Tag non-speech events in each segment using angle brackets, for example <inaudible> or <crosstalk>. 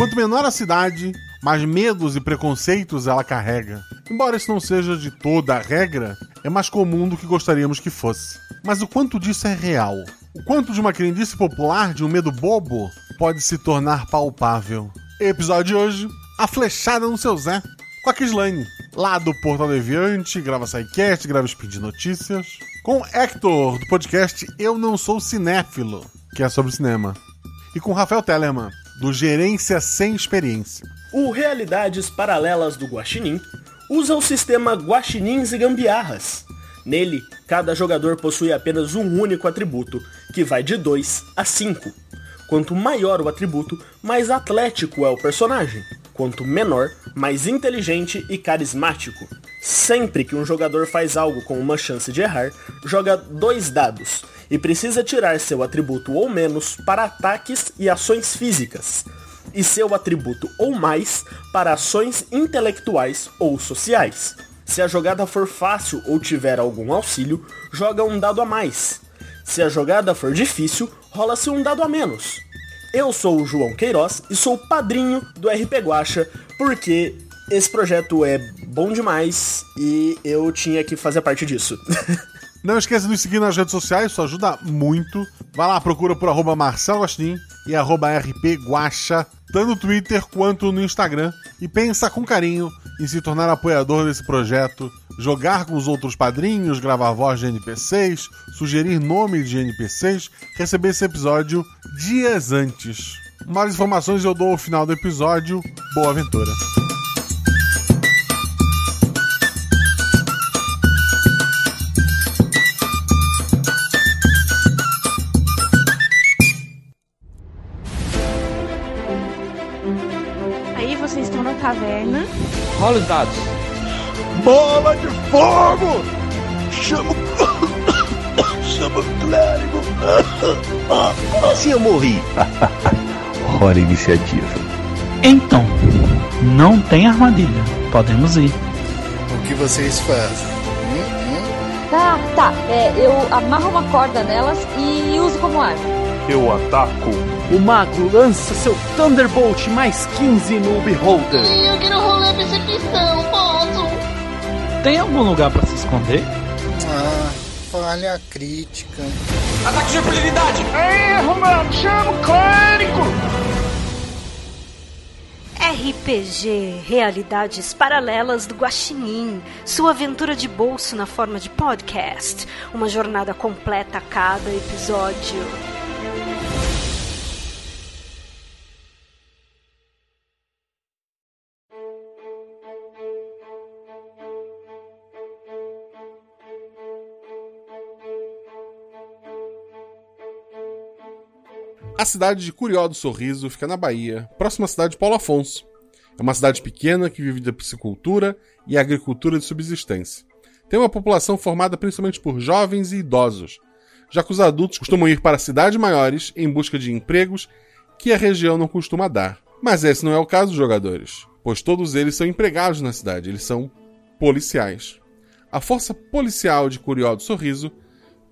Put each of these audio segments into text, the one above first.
Quanto menor a cidade, mais medos e preconceitos ela carrega. Embora isso não seja de toda a regra, é mais comum do que gostaríamos que fosse. Mas o quanto disso é real? O quanto de uma crendice popular, de um medo bobo, pode se tornar palpável? Episódio de hoje: A Flechada no seu Zé, com a Kislane, lá do Portal Deviante, grava SciCast, grava Speed Notícias, com Hector, do podcast Eu Não Sou Cinéfilo, que é sobre cinema, e com Rafael Tellerman, do Gerência Sem Experiência. O Realidades Paralelas do Guaxinim usa o sistema Guaxinins e Gambiarras. Nele, cada jogador possui apenas um único atributo, que vai de 2 a 5. Quanto maior o atributo, mais atlético é o personagem. Quanto menor, mais inteligente e carismático. Sempre que um jogador faz algo com uma chance de errar, joga dois dados e precisa tirar seu atributo ou menos para ataques e ações físicas e seu atributo ou mais para ações intelectuais ou sociais. Se a jogada for fácil ou tiver algum auxílio, joga um dado a mais. Se a jogada for difícil, rola-se um dado a menos. Eu sou o João Queiroz e sou padrinho do RP Guacha, porque esse projeto é bom demais e eu tinha que fazer parte disso. <laughs> Não esqueça de nos seguir nas redes sociais, isso ajuda muito. Vai lá, procura por arroba Marcelo Gostin e arroba rpguacha, tanto no Twitter quanto no Instagram. E pensa com carinho em se tornar apoiador desse projeto, jogar com os outros padrinhos, gravar voz de NPCs, sugerir nomes de NPCs, receber esse episódio dias antes. Mais informações eu dou ao final do episódio. Boa aventura! Rola os dados. Bola de fogo! Chama o. <coughs> Chama o clérigo! Como assim eu morri? <laughs> Hora iniciativa. Então, não tem armadilha. Podemos ir. O que vocês fazem? Tá, tá. É, eu amarro uma corda nelas e uso como arma. Eu ataco. O mago lança seu Thunderbolt mais 15 no Beholder. Eu quero rolar percepção, posso? Tem algum lugar para se esconder? Ah, falha crítica. Ataque de impunidade! Erro, mano! Chama o clérigo! RPG Realidades Paralelas do Guaxinim. Sua aventura de bolso na forma de podcast. Uma jornada completa a cada episódio. A cidade de Curió do Sorriso fica na Bahia, próxima à cidade de Paulo Afonso. É uma cidade pequena que vive da piscicultura e agricultura de subsistência. Tem uma população formada principalmente por jovens e idosos, já que os adultos costumam ir para cidades maiores em busca de empregos que a região não costuma dar. Mas esse não é o caso dos jogadores, pois todos eles são empregados na cidade, eles são policiais. A força policial de Curió do Sorriso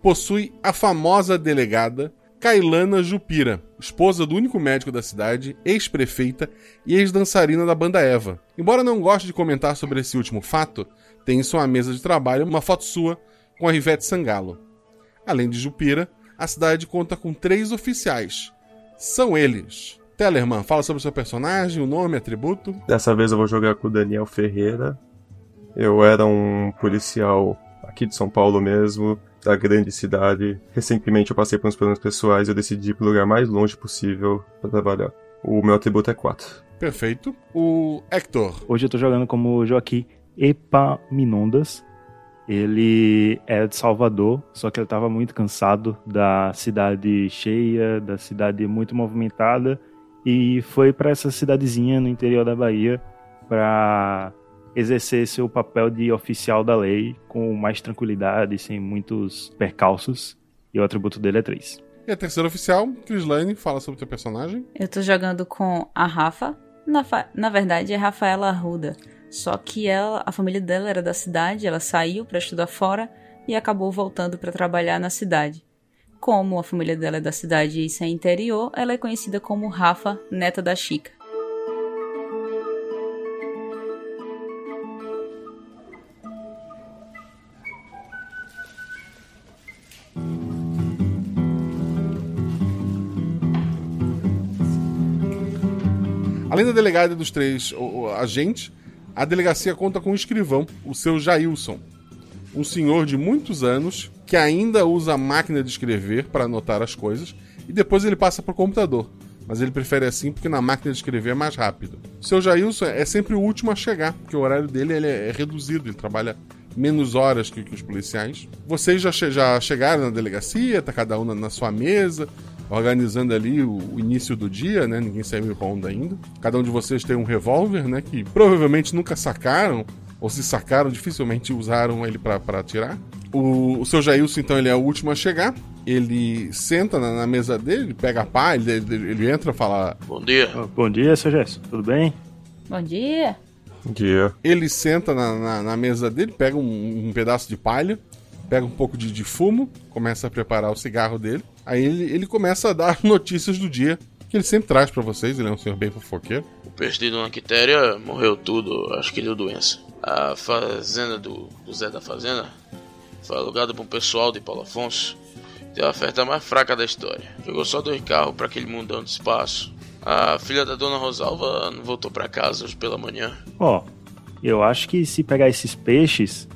possui a famosa delegada Kailana Jupira, esposa do único médico da cidade, ex-prefeita e ex-dançarina da banda Eva. Embora não goste de comentar sobre esse último fato, tem em sua mesa de trabalho uma foto sua com a Rivete Sangalo. Além de Jupira, a cidade conta com três oficiais. São eles. Tellerman, fala sobre o seu personagem, o nome, atributo. Dessa vez eu vou jogar com o Daniel Ferreira. Eu era um policial aqui de São Paulo mesmo, da grande cidade. Recentemente eu passei por uns problemas pessoais e eu decidi ir pro lugar mais longe possível para trabalhar. O meu atributo é 4. Perfeito. O Hector. Hoje eu tô jogando como Joaquim Epaminondas. Ele é de Salvador, só que ele estava muito cansado da cidade cheia, da cidade muito movimentada e foi para essa cidadezinha no interior da Bahia para exercer seu papel de oficial da lei com mais tranquilidade, sem muitos percalços. E o atributo dele é 3. E a terceira oficial, Crislane, fala sobre o teu personagem. Eu tô jogando com a Rafa. Na, na verdade, é Rafaela Arruda. Só que ela, a família dela era da cidade, ela saiu para estudar fora e acabou voltando para trabalhar na cidade. Como a família dela é da cidade e isso é interior, ela é conhecida como Rafa, neta da Chica. Além da delegada dos três agentes, a delegacia conta com um escrivão, o seu Jailson. Um senhor de muitos anos que ainda usa a máquina de escrever para anotar as coisas e depois ele passa para o computador. Mas ele prefere assim porque na máquina de escrever é mais rápido. O seu Jailson é sempre o último a chegar, porque o horário dele ele é reduzido, ele trabalha menos horas que, que os policiais. Vocês já, che- já chegaram na delegacia, tá cada um na sua mesa, organizando ali o, o início do dia, né? Ninguém saiu com onda ainda. Cada um de vocês tem um revólver, né? Que provavelmente nunca sacaram, ou se sacaram, dificilmente usaram ele para atirar. O, o seu Jailson, então, ele é o último a chegar. Ele senta na, na mesa dele, pega a pá, ele, ele, ele entra e fala: Bom dia. Bom dia, seu Gerson. Tudo bem? Bom dia. Dia. Ele senta na, na, na mesa dele, pega um, um pedaço de palha, pega um pouco de, de fumo, começa a preparar o cigarro dele. Aí ele, ele começa a dar <laughs> notícias do dia, que ele sempre traz para vocês, ele é um senhor bem fofoqueiro. O peixe de Dona Quitéria morreu tudo, acho que deu doença. A fazenda do, do Zé da Fazenda foi alugada para um pessoal de Paulo Afonso. Deu a oferta mais fraca da história. Jogou só dois carros para aquele mundão de espaço. A filha da Dona Rosalva não voltou para casa hoje pela manhã. Ó, eu acho que se pegar esses peixes,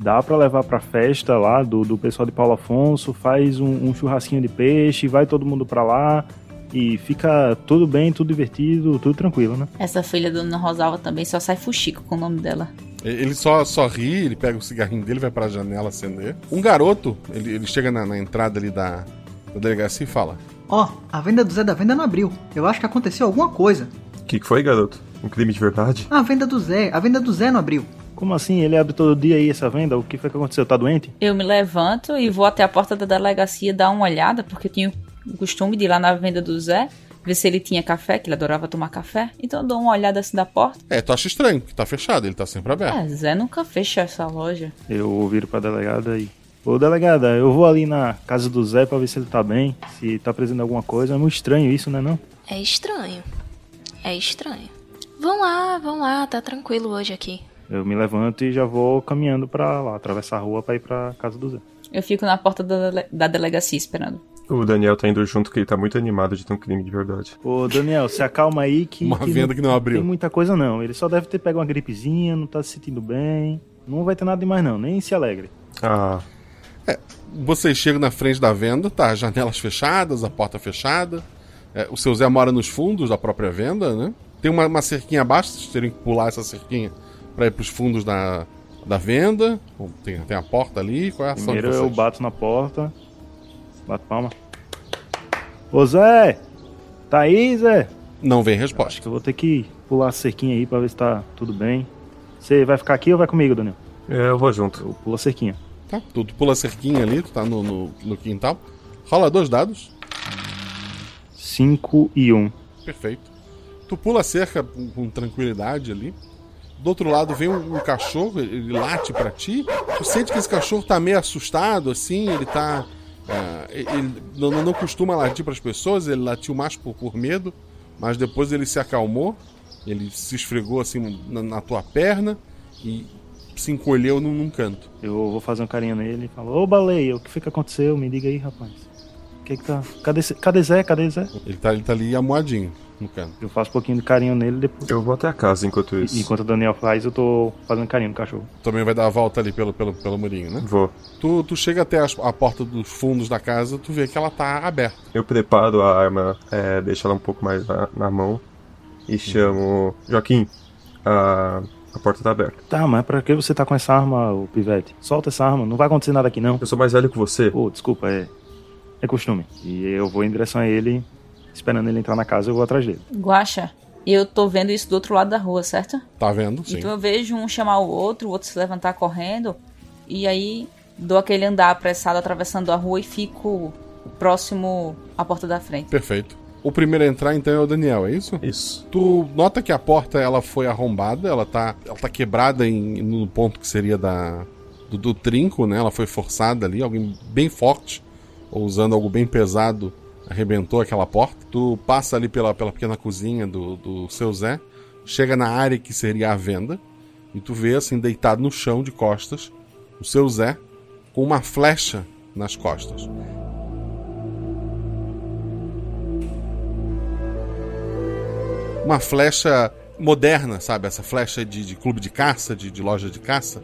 dá pra levar pra festa lá do, do pessoal de Paulo Afonso, faz um, um churrasquinho de peixe, vai todo mundo pra lá e fica tudo bem, tudo divertido, tudo tranquilo, né? Essa filha da Dona Rosalva também só sai fuxico com o nome dela. Ele só, só ri, ele pega o cigarrinho dele, vai pra janela acender. Um garoto, ele, ele chega na, na entrada ali da, da delegacia e fala: Ó, a venda do Zé da Venda não abriu. Eu acho que aconteceu alguma coisa. O que, que foi, garoto? Um crime de verdade? A venda do Zé, a venda do Zé não abriu. Como assim? Ele abre todo dia aí essa venda? O que foi que aconteceu? Tá doente? Eu me levanto e vou até a porta da delegacia dar uma olhada, porque eu tinha o costume de ir lá na venda do Zé, ver se ele tinha café, que ele adorava tomar café. Então eu dou uma olhada assim da porta. É, tu acha estranho, que tá fechado, ele tá sempre aberto. É, Zé nunca fecha essa loja. Eu viro pra delegada e. Ô delegada, eu vou ali na casa do Zé pra ver se ele tá bem, se tá precisando de alguma coisa. É muito estranho isso, né não? É estranho. É estranho. Vão lá, vão lá, tá tranquilo hoje aqui. Eu me levanto e já vou caminhando pra lá, atravessar a rua pra ir pra casa do Zé. Eu fico na porta da, dele- da delegacia esperando. O Daniel tá indo junto que ele tá muito animado de ter um crime de verdade. Ô Daniel, se acalma aí que. Uma venda que não abriu. Tem muita coisa não. Ele só deve ter pego uma gripezinha, não tá se sentindo bem. Não vai ter nada demais não, nem se alegre. Ah, Vocês chegam na frente da venda, tá? As janelas fechadas, a porta fechada. É, o seu Zé mora nos fundos da própria venda, né? Tem uma, uma cerquinha abaixo, vocês terem que pular essa cerquinha pra ir pros fundos da, da venda. Tem, tem a porta ali, qual é a ação Primeiro de eu bato na porta. Bato palma. Ô Zé! Tá aí, Zé? Não vem resposta. Acho que eu vou ter que pular a cerquinha aí pra ver se tá tudo bem. Você vai ficar aqui ou vai comigo, Daniel? é, eu vou junto. Eu pulo a cerquinha. Tá, tu, tu pula a cerquinha ali, tu tá no, no, no quintal. Rola dois dados. 5 e 1. Um. Perfeito. Tu pula a cerca com, com tranquilidade ali. Do outro lado vem um, um cachorro, ele late pra ti. Tu sente que esse cachorro tá meio assustado, assim, ele tá. ah, ele não, não costuma latir pras pessoas, ele latiu mais por, por medo, mas depois ele se acalmou, ele se esfregou assim na, na tua perna e se encolheu num, num canto. Eu vou fazer um carinho nele e falo, ô baleia, o que foi que aconteceu? Me diga aí, rapaz. O que que tá. Cadê, Zé- cadê Zé? Cadê Zé? Ele tá, ele tá ali amoadinho no canto. Eu faço um pouquinho de carinho nele depois. Eu vou até a casa enquanto isso. Enquanto o Daniel faz, eu tô fazendo carinho no cachorro. Também vai dar a volta ali pelo, pelo, pelo murinho, né? Vou. Tu, tu chega até as- a porta dos fundos da casa, tu vê que ela tá aberta. Eu preparo a arma, é, deixo ela um pouco mais na, na mão e chamo. Joaquim, a, a porta tá aberta. Tá, mas pra que você tá com essa arma, ô pivete? Solta essa arma, não vai acontecer nada aqui não. Eu sou mais velho que você. Pô, desculpa, é. É costume. E eu vou em direção a ele, esperando ele entrar na casa, eu vou atrás dele. Guaxa, eu tô vendo isso do outro lado da rua, certo? Tá vendo? Sim. Então eu vejo um chamar o outro, o outro se levantar correndo, e aí dou aquele andar apressado atravessando a rua e fico próximo à porta da frente. Perfeito. O primeiro a entrar então é o Daniel, é isso? Isso. Tu nota que a porta ela foi arrombada, ela tá, ela tá quebrada em, no ponto que seria da do, do trinco, né? Ela foi forçada ali, alguém bem forte ou usando algo bem pesado arrebentou aquela porta. Tu passa ali pela, pela pequena cozinha do, do seu Zé, chega na área que seria a venda e tu vê assim deitado no chão de costas o seu Zé com uma flecha nas costas. uma flecha moderna, sabe? Essa flecha de, de clube de caça, de, de, loja de caça.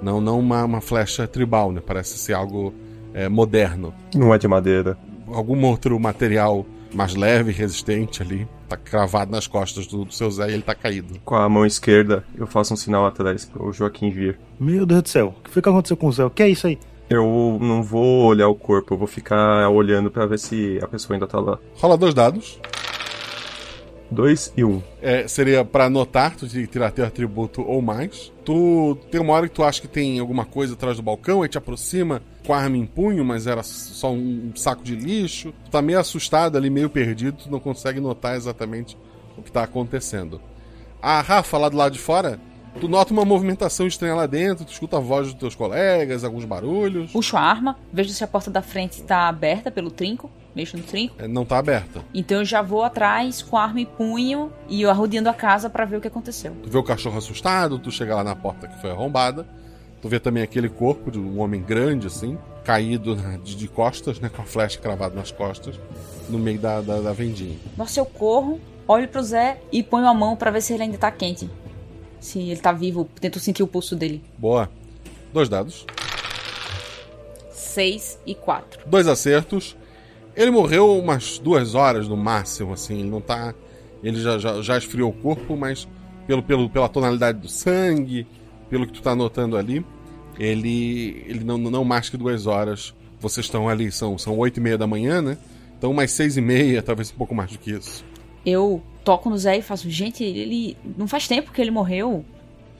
Não, não uma, uma flecha tribal, né? Parece ser algo é, moderno. Não é de madeira. Algum outro material mais leve, resistente ali. Tá cravado nas costas do, do seu Zé e ele tá caído. Com a mão esquerda, eu faço um sinal atrás pro Joaquim vir. Meu Deus do céu, o que foi que aconteceu com o Zé? O que é isso aí? Eu não vou olhar o corpo, eu vou ficar olhando para ver se a pessoa ainda tá lá. Rola dois dados. 2 e 1. Um. É, seria para anotar, tu tirar teu atributo ou mais. Tu tem uma hora que tu acha que tem alguma coisa atrás do balcão, aí te aproxima com a arma em punho, mas era só um saco de lixo. Tu tá meio assustado ali, meio perdido, tu não consegue notar exatamente o que tá acontecendo. A Rafa, lá do lado de fora, tu nota uma movimentação estranha lá dentro, tu escuta a voz dos teus colegas, alguns barulhos. Puxo a arma, vejo se a porta da frente tá aberta pelo trinco mexo no trinco. É, não tá aberta. Então eu já vou atrás com arma e punho e eu arrodeando a casa para ver o que aconteceu. Tu vê o cachorro assustado, tu chega lá na porta que foi arrombada. Tu vê também aquele corpo de um homem grande, assim, caído de, de costas, né? Com a flecha cravada nas costas, no meio da, da, da vendinha. Nossa, eu corro, olho pro Zé e ponho a mão para ver se ele ainda tá quente. Se ele tá vivo, tento sentir o pulso dele. Boa. Dois dados. Seis e quatro. Dois acertos. Ele morreu umas duas horas no máximo, assim. Ele não tá. Ele já, já, já esfriou o corpo, mas pelo, pelo, pela tonalidade do sangue, pelo que tu tá notando ali, ele, ele não, não mais que duas horas. Vocês estão ali, são, são oito e meia da manhã, né? Então mais seis e meia, talvez um pouco mais do que isso. Eu toco no Zé e faço, gente, ele. Não faz tempo que ele morreu.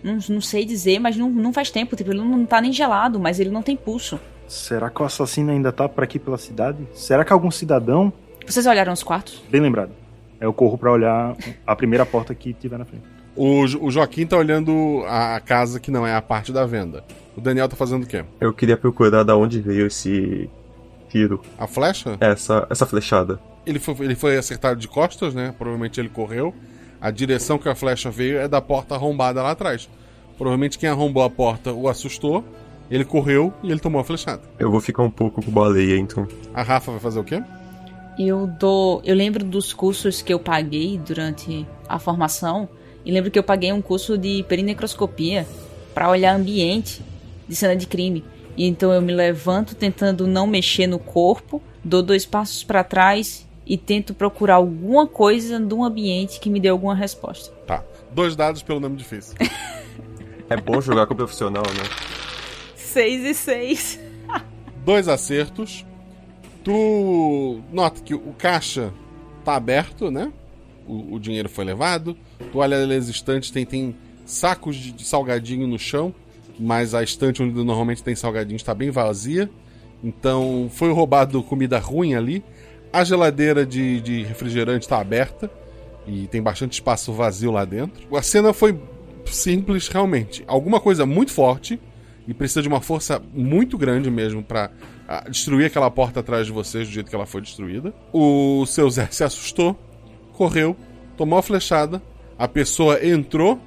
Não, não sei dizer, mas não, não faz tempo. Tipo, ele não tá nem gelado, mas ele não tem pulso. Será que o assassino ainda tá por aqui pela cidade? Será que algum cidadão. Vocês olharam os quartos? Bem lembrado. Eu corro para olhar a primeira porta que tiver na frente. O, o Joaquim tá olhando a casa que não é a parte da venda. O Daniel tá fazendo o quê? Eu queria procurar da onde veio esse tiro. A flecha? Essa, essa flechada. Ele foi, ele foi acertado de costas, né? Provavelmente ele correu. A direção que a flecha veio é da porta arrombada lá atrás. Provavelmente quem arrombou a porta o assustou ele correu e ele tomou a flechada. Eu vou ficar um pouco com baleia, então. A Rafa vai fazer o quê? Eu dou. Eu lembro dos cursos que eu paguei durante a formação. E lembro que eu paguei um curso de perinecroscopia para olhar ambiente de cena de crime. E então eu me levanto tentando não mexer no corpo, dou dois passos para trás e tento procurar alguma coisa um ambiente que me dê alguma resposta. Tá. Dois dados pelo nome difícil. é bom jogar com profissional, né? 6 e 6. Dois acertos. Tu nota que o caixa tá aberto, né? O, o dinheiro foi levado. Tu olha as estantes, tem, tem sacos de, de, salgadinho no chão, mas a estante onde normalmente tem salgadinho está bem vazia. Então foi roubado comida ruim ali. A geladeira de, de refrigerante está aberta e tem bastante espaço vazio lá dentro. A cena foi simples, realmente. Alguma coisa muito forte e precisa de uma força muito grande mesmo para ah, destruir aquela porta atrás de vocês do jeito que ela foi destruída. O seu Zé se assustou, correu, tomou a flechada, a pessoa entrou,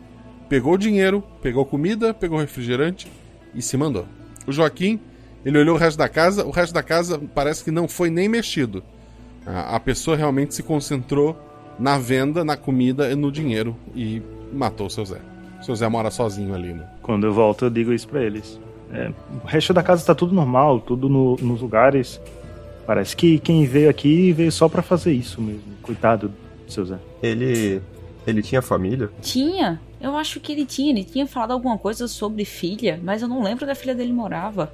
pegou o dinheiro, pegou comida, pegou refrigerante e se mandou. O Joaquim, ele olhou o resto da casa, o resto da casa parece que não foi nem mexido. A pessoa realmente se concentrou na venda, na comida e no dinheiro e matou o seu Zé. Seu Zé mora sozinho ali, né? Quando eu volto, eu digo isso pra eles. É, o resto da casa tá tudo normal, tudo no, nos lugares. Parece que quem veio aqui veio só para fazer isso mesmo. Coitado do seu Zé. Ele. Ele tinha família? Tinha. Eu acho que ele tinha. Ele tinha falado alguma coisa sobre filha, mas eu não lembro onde a filha dele morava.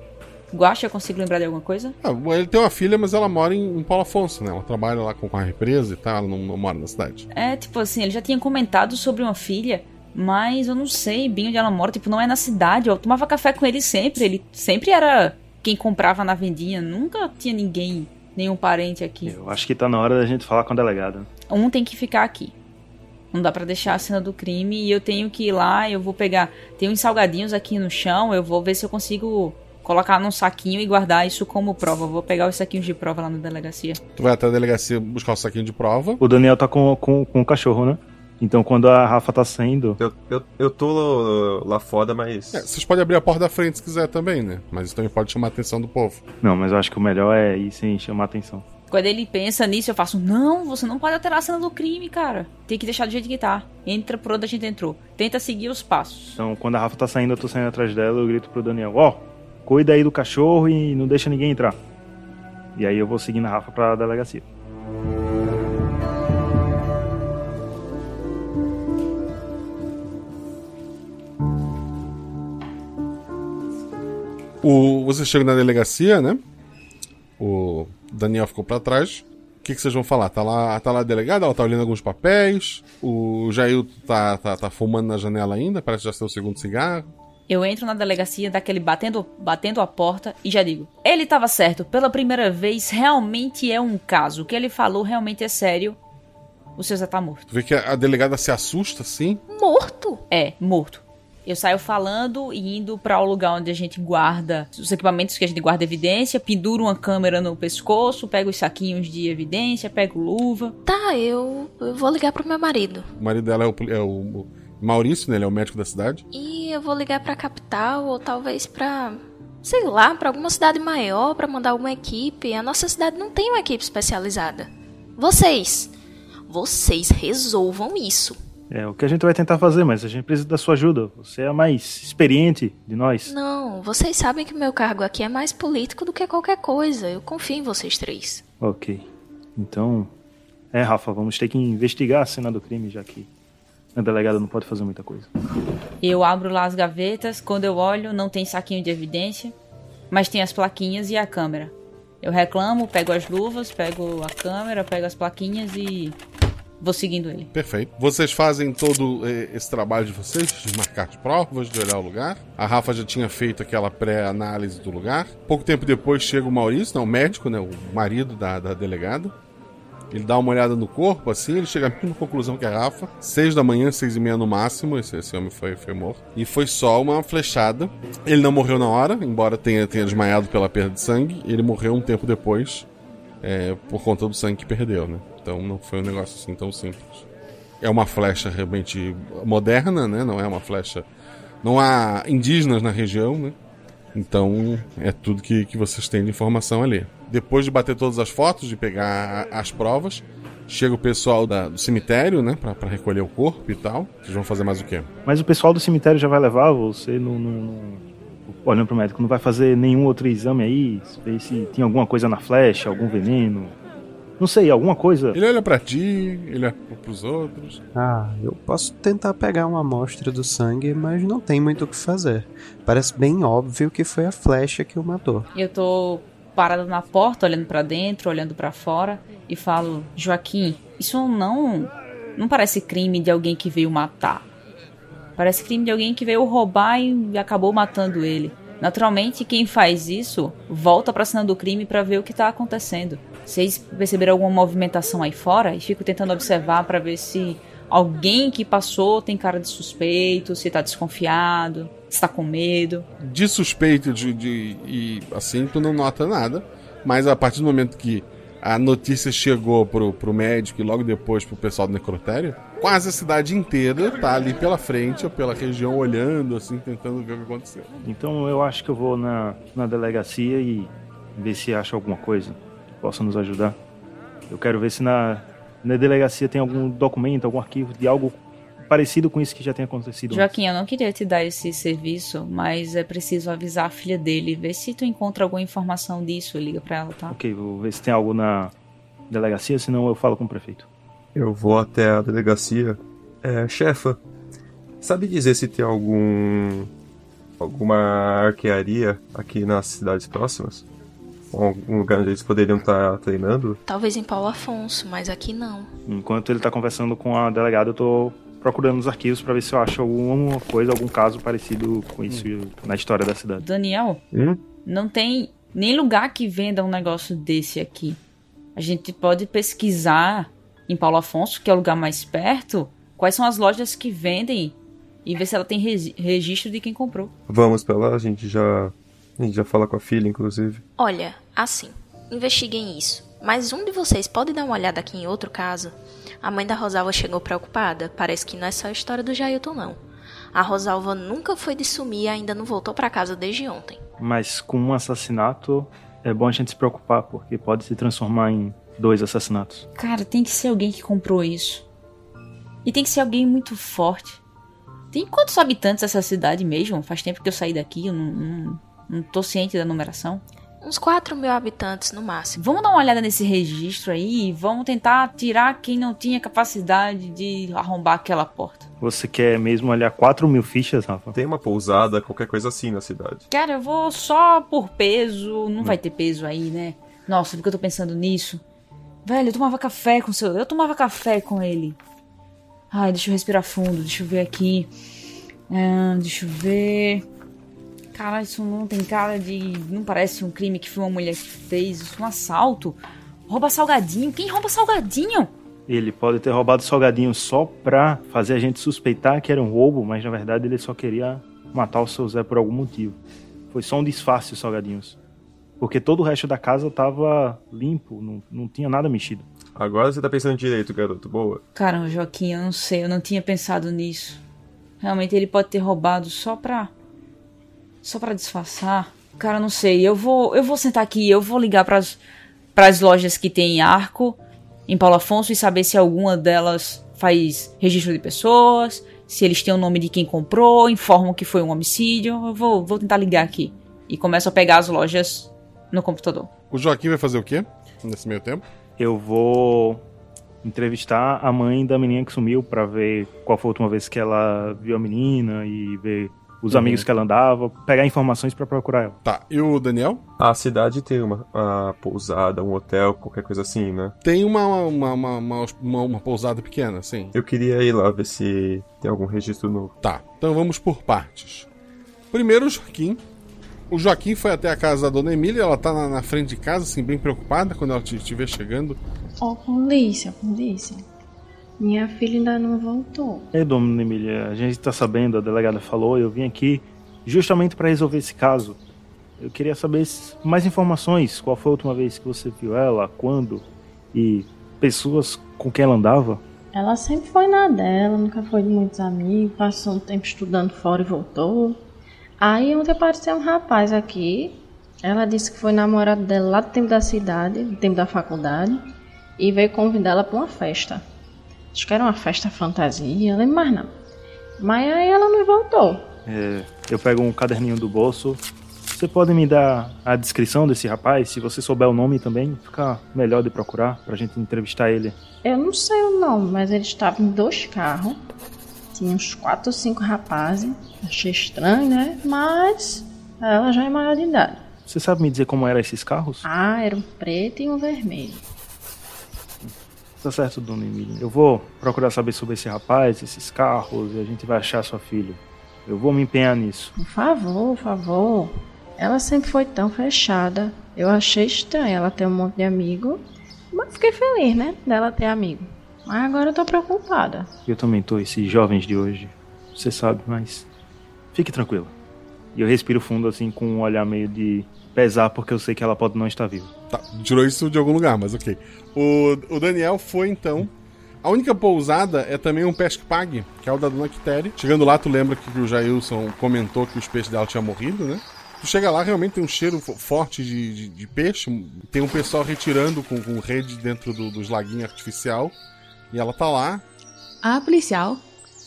Guacha, consigo lembrar de alguma coisa? Ah, ele tem uma filha, mas ela mora em, em Paulo Afonso, né? Ela trabalha lá com a represa e tal, ela não, não mora na cidade. É, tipo assim, ele já tinha comentado sobre uma filha, mas eu não sei bem onde ela mora. Tipo, não é na cidade. Eu tomava café com ele sempre. Ele sempre era quem comprava na vendinha. Nunca tinha ninguém, nenhum parente aqui. Eu acho que tá na hora da gente falar com a delegada. Um tem que ficar aqui. Não dá para deixar a cena do crime e eu tenho que ir lá, eu vou pegar. Tem uns salgadinhos aqui no chão, eu vou ver se eu consigo colocar num saquinho e guardar isso como prova. Eu vou pegar os saquinhos de prova lá na delegacia. Tu vai até a delegacia buscar o saquinho de prova. O Daniel tá com, com, com o cachorro, né? Então quando a Rafa tá saindo. Eu, eu, eu tô lá fora, mas. É, vocês podem abrir a porta da frente se quiser também, né? Mas isso também pode chamar a atenção do povo. Não, mas eu acho que o melhor é ir sem chamar a atenção. Quando ele pensa nisso, eu faço: Não, você não pode alterar a cena do crime, cara. Tem que deixar do jeito que tá. Entra por onde a gente entrou. Tenta seguir os passos. Então, quando a Rafa tá saindo, eu tô saindo atrás dela, eu grito pro Daniel: Ó, oh, cuida aí do cachorro e não deixa ninguém entrar. E aí eu vou seguindo a Rafa pra delegacia. O, você chega na delegacia, né? O Daniel ficou para trás. O que, que, vocês vão falar? Tá lá, tá lá a delegada, ela tá olhando alguns papéis. O Jair tá, tá, tá fumando na janela ainda, parece já ser o segundo cigarro. Eu entro na delegacia, daquele batendo, batendo a porta e já digo: ele tava certo, pela primeira vez realmente é um caso. O que ele falou realmente é sério. O seu Zé tá morto. Tu vê que a delegada se assusta assim? Morto? É, morto. Eu saio falando e indo para o lugar onde a gente guarda os equipamentos que a gente guarda evidência, penduro uma câmera no pescoço, pego os saquinhos de evidência, pego luva. Tá, eu, eu vou ligar pro meu marido. O marido dela é o, é o Maurício, né? Ele é o médico da cidade. E eu vou ligar pra capital ou talvez pra sei lá, para alguma cidade maior, para mandar alguma equipe. A nossa cidade não tem uma equipe especializada. Vocês, vocês resolvam isso. É o que a gente vai tentar fazer, mas a gente precisa da sua ajuda. Você é a mais experiente de nós. Não, vocês sabem que o meu cargo aqui é mais político do que qualquer coisa. Eu confio em vocês três. Ok. Então. É, Rafa, vamos ter que investigar a cena do crime, já que a delegada não pode fazer muita coisa. Eu abro lá as gavetas, quando eu olho, não tem saquinho de evidência, mas tem as plaquinhas e a câmera. Eu reclamo, pego as luvas, pego a câmera, pego as plaquinhas e vou seguindo ele. Perfeito. Vocês fazem todo eh, esse trabalho de vocês, de marcar as provas, de olhar o lugar. A Rafa já tinha feito aquela pré-análise do lugar. Pouco tempo depois chega o Maurício, não, o médico, né, o marido da, da delegada. Ele dá uma olhada no corpo, assim, ele chega à mesma conclusão que a Rafa. Seis da manhã, seis e meia no máximo, esse, esse homem foi, foi morto. E foi só uma flechada. Ele não morreu na hora, embora tenha, tenha desmaiado pela perda de sangue. Ele morreu um tempo depois, é, por conta do sangue que perdeu, né? Então não foi um negócio assim tão simples. É uma flecha realmente moderna, né? Não é uma flecha. Não há indígenas na região, né? Então é tudo que, que vocês têm de informação ali. Depois de bater todas as fotos, de pegar as provas, chega o pessoal da, do cemitério, né? Pra, pra, recolher o corpo e tal. Vocês vão fazer mais o quê? Mas o pessoal do cemitério já vai levar você no, no... Olhando pro médico, não vai fazer nenhum outro exame aí? Ver se tem alguma coisa na flecha, algum veneno? Não sei, alguma coisa. Ele olha para ti, ele olha pros outros. Ah, eu posso tentar pegar uma amostra do sangue, mas não tem muito o que fazer. Parece bem óbvio que foi a flecha que o matou. Eu tô parada na porta, olhando para dentro, olhando para fora e falo: "Joaquim, isso não não parece crime de alguém que veio matar. Parece crime de alguém que veio roubar e acabou matando ele. Naturalmente, quem faz isso volta para cena do crime para ver o que tá acontecendo. Vocês perceberam alguma movimentação aí fora? E fico tentando observar para ver se alguém que passou tem cara de suspeito, se tá desconfiado, se tá com medo. De suspeito de, de, e assim, tu não nota nada. Mas a partir do momento que a notícia chegou pro, pro médico e logo depois pro pessoal do necrotério, quase a cidade inteira tá ali pela frente ou pela região olhando, assim, tentando ver o que aconteceu. Então eu acho que eu vou na, na delegacia e ver se acha alguma coisa possa nos ajudar. Eu quero ver se na, na delegacia tem algum documento, algum arquivo de algo parecido com isso que já tem acontecido. Joaquim, antes. eu não queria te dar esse serviço, mas é preciso avisar a filha dele, ver se tu encontra alguma informação disso, liga para ela, tá? Ok, vou ver se tem algo na delegacia, senão eu falo com o prefeito. Eu vou até a delegacia. É, chefa, sabe dizer se tem algum alguma arquearia aqui nas cidades próximas? Algum lugar onde eles poderiam estar treinando? Talvez em Paulo Afonso, mas aqui não. Enquanto ele está conversando com a delegada, eu tô procurando nos arquivos para ver se eu acho alguma coisa, algum caso parecido com isso hum. na história da cidade. Daniel, hum? não tem nem lugar que venda um negócio desse aqui. A gente pode pesquisar em Paulo Afonso, que é o lugar mais perto, quais são as lojas que vendem e ver se ela tem registro de quem comprou. Vamos para lá, a gente já a gente já fala com a filha, inclusive. Olha, assim, investiguem isso. Mas um de vocês pode dar uma olhada aqui em outro caso? A mãe da Rosalva chegou preocupada. Parece que não é só a história do Jailton, não. A Rosalva nunca foi de sumir e ainda não voltou para casa desde ontem. Mas com um assassinato, é bom a gente se preocupar, porque pode se transformar em dois assassinatos. Cara, tem que ser alguém que comprou isso. E tem que ser alguém muito forte. Tem quantos habitantes essa cidade mesmo? Faz tempo que eu saí daqui, eu não, não, não tô ciente da numeração. Uns 4 mil habitantes no máximo. Vamos dar uma olhada nesse registro aí e vamos tentar tirar quem não tinha capacidade de arrombar aquela porta. Você quer mesmo olhar 4 mil fichas, Rafa? Tem uma pousada, qualquer coisa assim na cidade. Cara, eu vou só por peso. Não vai ter peso aí, né? Nossa, porque eu tô pensando nisso. Velho, eu tomava café com seu. Eu tomava café com ele. Ai, deixa eu respirar fundo, deixa eu ver aqui. Ah, deixa eu ver. Cara, isso não tem cara de. Não parece um crime que foi uma mulher que fez. Isso é um assalto. Rouba salgadinho. Quem rouba salgadinho? Ele pode ter roubado salgadinho só pra fazer a gente suspeitar que era um roubo, mas na verdade ele só queria matar o seu Zé por algum motivo. Foi só um disfarce os salgadinhos. Porque todo o resto da casa tava limpo, não, não tinha nada mexido. Agora você tá pensando direito, garoto. Boa. Caramba, Joaquim, eu não sei, eu não tinha pensado nisso. Realmente ele pode ter roubado só pra. Só pra disfarçar. Cara, não sei. Eu vou, eu vou sentar aqui, eu vou ligar pras, pras lojas que tem arco em Paulo Afonso e saber se alguma delas faz registro de pessoas, se eles têm o nome de quem comprou, informam que foi um homicídio. Eu vou, vou tentar ligar aqui. E começo a pegar as lojas no computador. O Joaquim vai fazer o quê nesse meio tempo? Eu vou entrevistar a mãe da menina que sumiu para ver qual foi a última vez que ela viu a menina e ver os Uhum. amigos que ela andava, pegar informações para procurar ela. Tá, e o Daniel? A cidade tem uma, uma pousada, um hotel, qualquer coisa assim, né? Tem uma, uma, uma, uma, uma- uma pousada pequena, sim. Eu queria ir lá ver se tem algum registro novo. Tá, então vamos por partes. Primeiro o Joaquim. O Joaquim foi até a casa da dona Emília, ela tá na, na frente de casa, assim, bem preocupada quando ela estiver chegando. Ó, polícia, polícia. Minha filha ainda não voltou. É, dona Emília, a gente tá sabendo, a delegada falou, eu vim aqui justamente para resolver esse caso. Eu queria saber mais informações, qual foi a última vez que você viu ela, quando e pessoas com quem ela andava. Ela sempre foi na dela, nunca foi de muitos amigos, passou um tempo estudando fora e voltou. Aí ontem apareceu um rapaz aqui. Ela disse que foi namorado dela lá do tempo da cidade, do tempo da faculdade, e veio convidá-la para uma festa. Acho que era uma festa fantasia, não lembro mais não. Mas aí ela não voltou. É, eu pego um caderninho do bolso. Você pode me dar a descrição desse rapaz? Se você souber o nome também, fica melhor de procurar pra gente entrevistar ele. Eu não sei o nome, mas eles estavam em dois carros. Tinha uns quatro ou cinco rapazes. Achei estranho, né? Mas ela já é maior de idade. Você sabe me dizer como eram esses carros? Ah, era um preto e um vermelho. Tá certo, dona Emília. Eu vou procurar saber sobre esse rapaz, esses carros, e a gente vai achar sua filha. Eu vou me empenhar nisso. Por favor, por favor. Ela sempre foi tão fechada. Eu achei estranho ela ter um monte de amigo. Mas fiquei feliz, né? Dela ter amigo. Mas agora eu tô preocupada. Eu também tô, esses jovens de hoje. Você sabe, mas. Fique tranquila. E eu respiro fundo, assim, com um olhar meio de pesar, porque eu sei que ela pode não estar viva. Tá, tirou isso de algum lugar, mas ok. O, o Daniel foi então. A única pousada é também um pesque pague, que é o da dona Quitéria. Chegando lá, tu lembra que o Jailson comentou que os peixes dela tinham morrido, né? Tu chega lá, realmente tem um cheiro fo- forte de, de, de peixe. Tem um pessoal retirando com, com rede dentro do- dos laguinhos artificial. E ela tá lá. Ah, policial.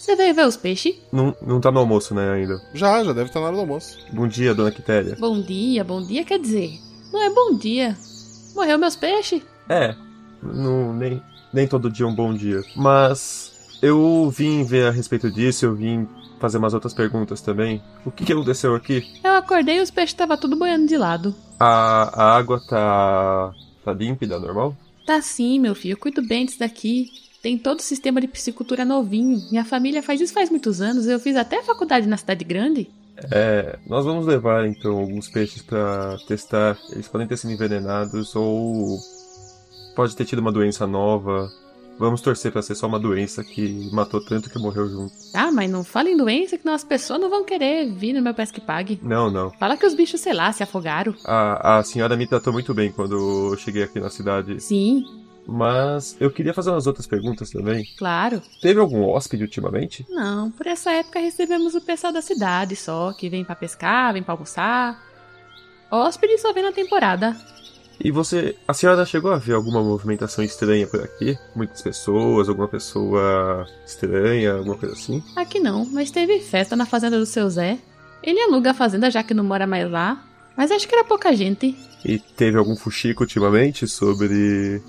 Você veio ver os peixes? Não, não tá no almoço, né, ainda. Já, já deve estar na hora do almoço. Bom dia, dona Quitéria. Bom dia, bom dia quer dizer. Não é bom dia. Morreu meus peixes? É, não, nem, nem todo dia é um bom dia. Mas eu vim ver a respeito disso, eu vim fazer umas outras perguntas também. O que, que aconteceu aqui? Eu acordei e os peixes estavam tudo boiando de lado. A, a água tá. tá límpida, normal? Tá sim, meu filho. Eu cuido bem disso daqui. Tem todo o sistema de piscicultura novinho. Minha família faz isso faz muitos anos. Eu fiz até faculdade na cidade grande. É, nós vamos levar então alguns peixes pra testar. Eles podem ter sido envenenados ou pode ter tido uma doença nova. Vamos torcer pra ser só uma doença que matou tanto que morreu junto. Ah, mas não fala em doença que não, as pessoas não vão querer vir no meu pesque pague. Não, não. Fala que os bichos, sei lá, se afogaram. A, a senhora me tratou muito bem quando eu cheguei aqui na cidade. Sim, Mas eu queria fazer umas outras perguntas também. claro. Teve algum hóspede ultimamente? Não, por essa época recebemos o pessoal da cidade só, que vem pra pescar, vem pra almoçar. Hóspede só vem na temporada. E você. A senhora chegou a ver alguma movimentação estranha por aqui? Muitas pessoas, alguma pessoa estranha, alguma coisa assim? Aqui não, mas teve festa na fazenda do seu Zé. Ele aluga a fazenda já que não mora mais lá. Mas acho que era pouca gente. E teve algum fuxico ultimamente sobre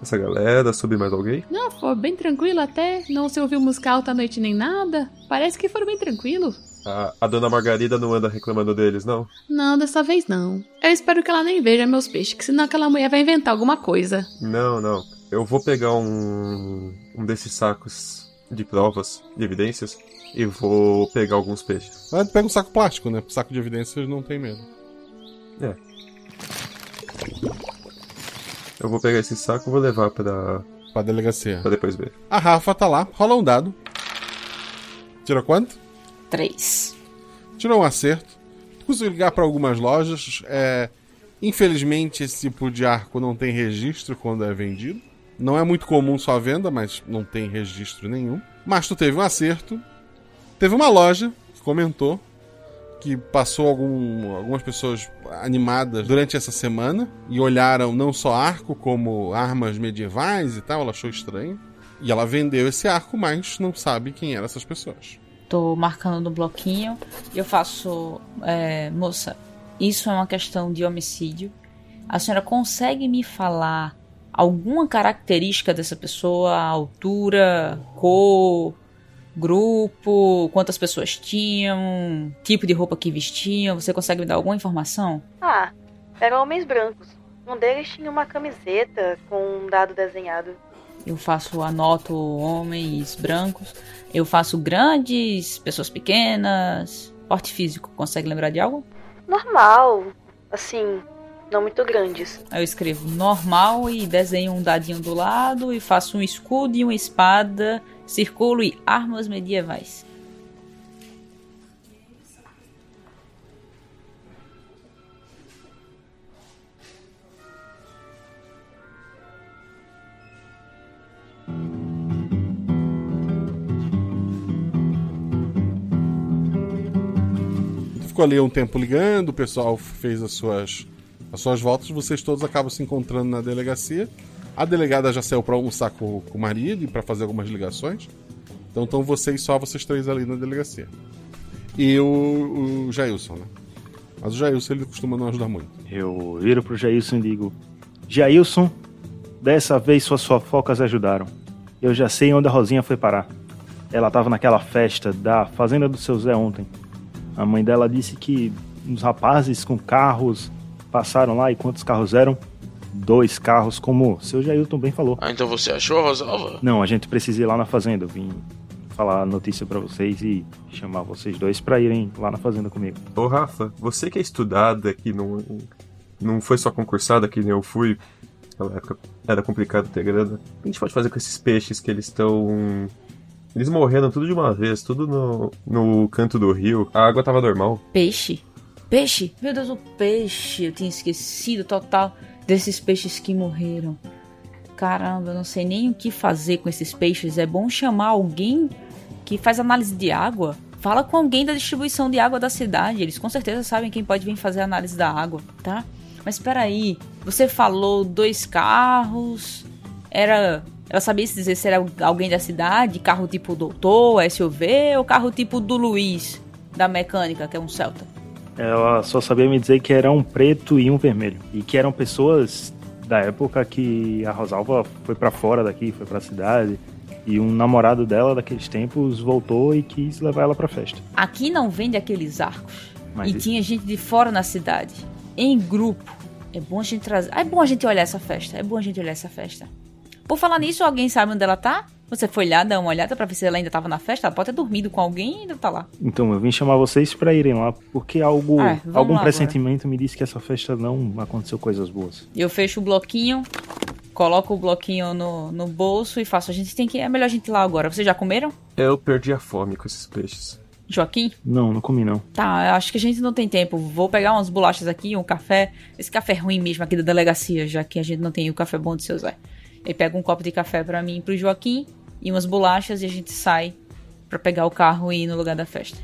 essa galera, sobre mais alguém? Não, foi bem tranquilo até. Não se ouviu música alta à noite nem nada. Parece que foram bem tranquilo. A, a dona Margarida não anda reclamando deles, não? Não, dessa vez não. Eu espero que ela nem veja meus peixes, que senão aquela mulher vai inventar alguma coisa. Não, não. Eu vou pegar um, um desses sacos de provas, de evidências, e vou pegar alguns peixes. Ah, pega um saco plástico, né? Saco de evidências não tem medo. É. Eu vou pegar esse saco e vou levar pra. Pra delegacia. Pra depois ver. A Rafa tá lá, rola um dado. Tira quanto? Três. Tirou um acerto. Conseguiu ligar para algumas lojas. É... Infelizmente, esse tipo de arco não tem registro quando é vendido. Não é muito comum sua venda, mas não tem registro nenhum. Mas tu teve um acerto. Teve uma loja que comentou que passou algum, algumas pessoas animadas durante essa semana e olharam não só arco como armas medievais e tal. Ela achou estranho. E ela vendeu esse arco, mas não sabe quem eram essas pessoas. Tô marcando no bloquinho. Eu faço. É, moça, isso é uma questão de homicídio. A senhora consegue me falar alguma característica dessa pessoa? Altura, cor, grupo, quantas pessoas tinham, tipo de roupa que vestiam? Você consegue me dar alguma informação? Ah, eram homens brancos. Um deles tinha uma camiseta com um dado desenhado. Eu faço, anoto homens brancos. Eu faço grandes, pessoas pequenas, porte físico. Consegue lembrar de algo? Normal, assim, não muito grandes. Eu escrevo normal e desenho um dadinho do lado e faço um escudo e uma espada, circulo e armas medievais. ficou ali um tempo ligando, o pessoal fez as suas, as suas voltas, vocês todos acabam se encontrando na delegacia. A delegada já saiu para almoçar com, com o marido e para fazer algumas ligações. Então estão vocês, só vocês três ali na delegacia. E o, o Jailson, né? Mas o Jailson ele costuma não ajudar muito. Eu viro pro Jailson e digo: Jailson, dessa vez suas fofocas ajudaram. Eu já sei onde a Rosinha foi parar. Ela tava naquela festa da fazenda do seu Zé ontem. A mãe dela disse que uns rapazes com carros passaram lá e quantos carros eram? Dois carros, como seu Jailton bem falou. Ah, então você achou a Rosalva? Não, a gente precisa ir lá na fazenda. Eu vim falar a notícia para vocês e chamar vocês dois para irem lá na fazenda comigo. Ô Rafa, você que é estudada, que não, não foi só concursada, que nem eu fui, naquela época era complicado ter grana. O que a gente pode fazer com esses peixes que eles estão eles morreram tudo de uma vez, tudo no, no canto do rio. A água tava normal. Peixe? Peixe? Meu Deus, o peixe! Eu tinha esquecido total desses peixes que morreram. Caramba, eu não sei nem o que fazer com esses peixes. É bom chamar alguém que faz análise de água. Fala com alguém da distribuição de água da cidade. Eles com certeza sabem quem pode vir fazer análise da água, tá? Mas espera aí, você falou dois carros. Era ela sabia se dizer se era alguém da cidade, carro tipo doutor, SUV, ou carro tipo do Luiz, da mecânica, que é um Celta. Ela só sabia me dizer que era um preto e um vermelho. E que eram pessoas da época que a Rosalva foi para fora daqui, foi para a cidade. E um namorado dela daqueles tempos voltou e quis levar ela pra festa. Aqui não vende aqueles arcos. Mas e isso- tinha gente de fora na cidade. Em grupo. É bom a gente trazer. É bom a gente olhar essa festa. É bom a gente olhar essa festa. Por falar nisso, alguém sabe onde ela tá? Você foi lá dar uma olhada pra ver se ela ainda tava na festa? Ela pode ter dormido com alguém e ainda tá lá. Então, eu vim chamar vocês pra irem lá, porque algo, É, algum pressentimento me disse que essa festa não aconteceu coisas boas. Eu fecho o bloquinho, coloco o bloquinho no, no bolso e faço. A gente tem que. É melhor a gente ir lá agora. Vocês já comeram? Eu perdi a fome com esses peixes. Joaquim? Não, não comi não. Tá, eu acho que a gente não tem tempo. Vou pegar umas bolachas aqui, um café. Esse café ruim mesmo aqui da delegacia, já que a gente não tem o café bom do seu Zé. E pega um copo de café para mim e pro Joaquim e umas bolachas e a gente sai para pegar o carro e ir no lugar da festa.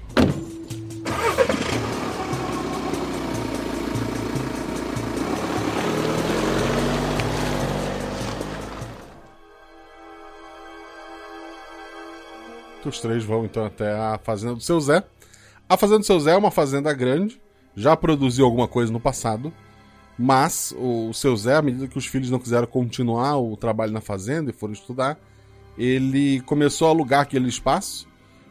Os três vão então até a fazenda do seu Zé. A fazenda do seu Zé é uma fazenda grande, já produziu alguma coisa no passado mas o seu Zé, à medida que os filhos não quiseram continuar o trabalho na fazenda e foram estudar, ele começou a alugar aquele espaço.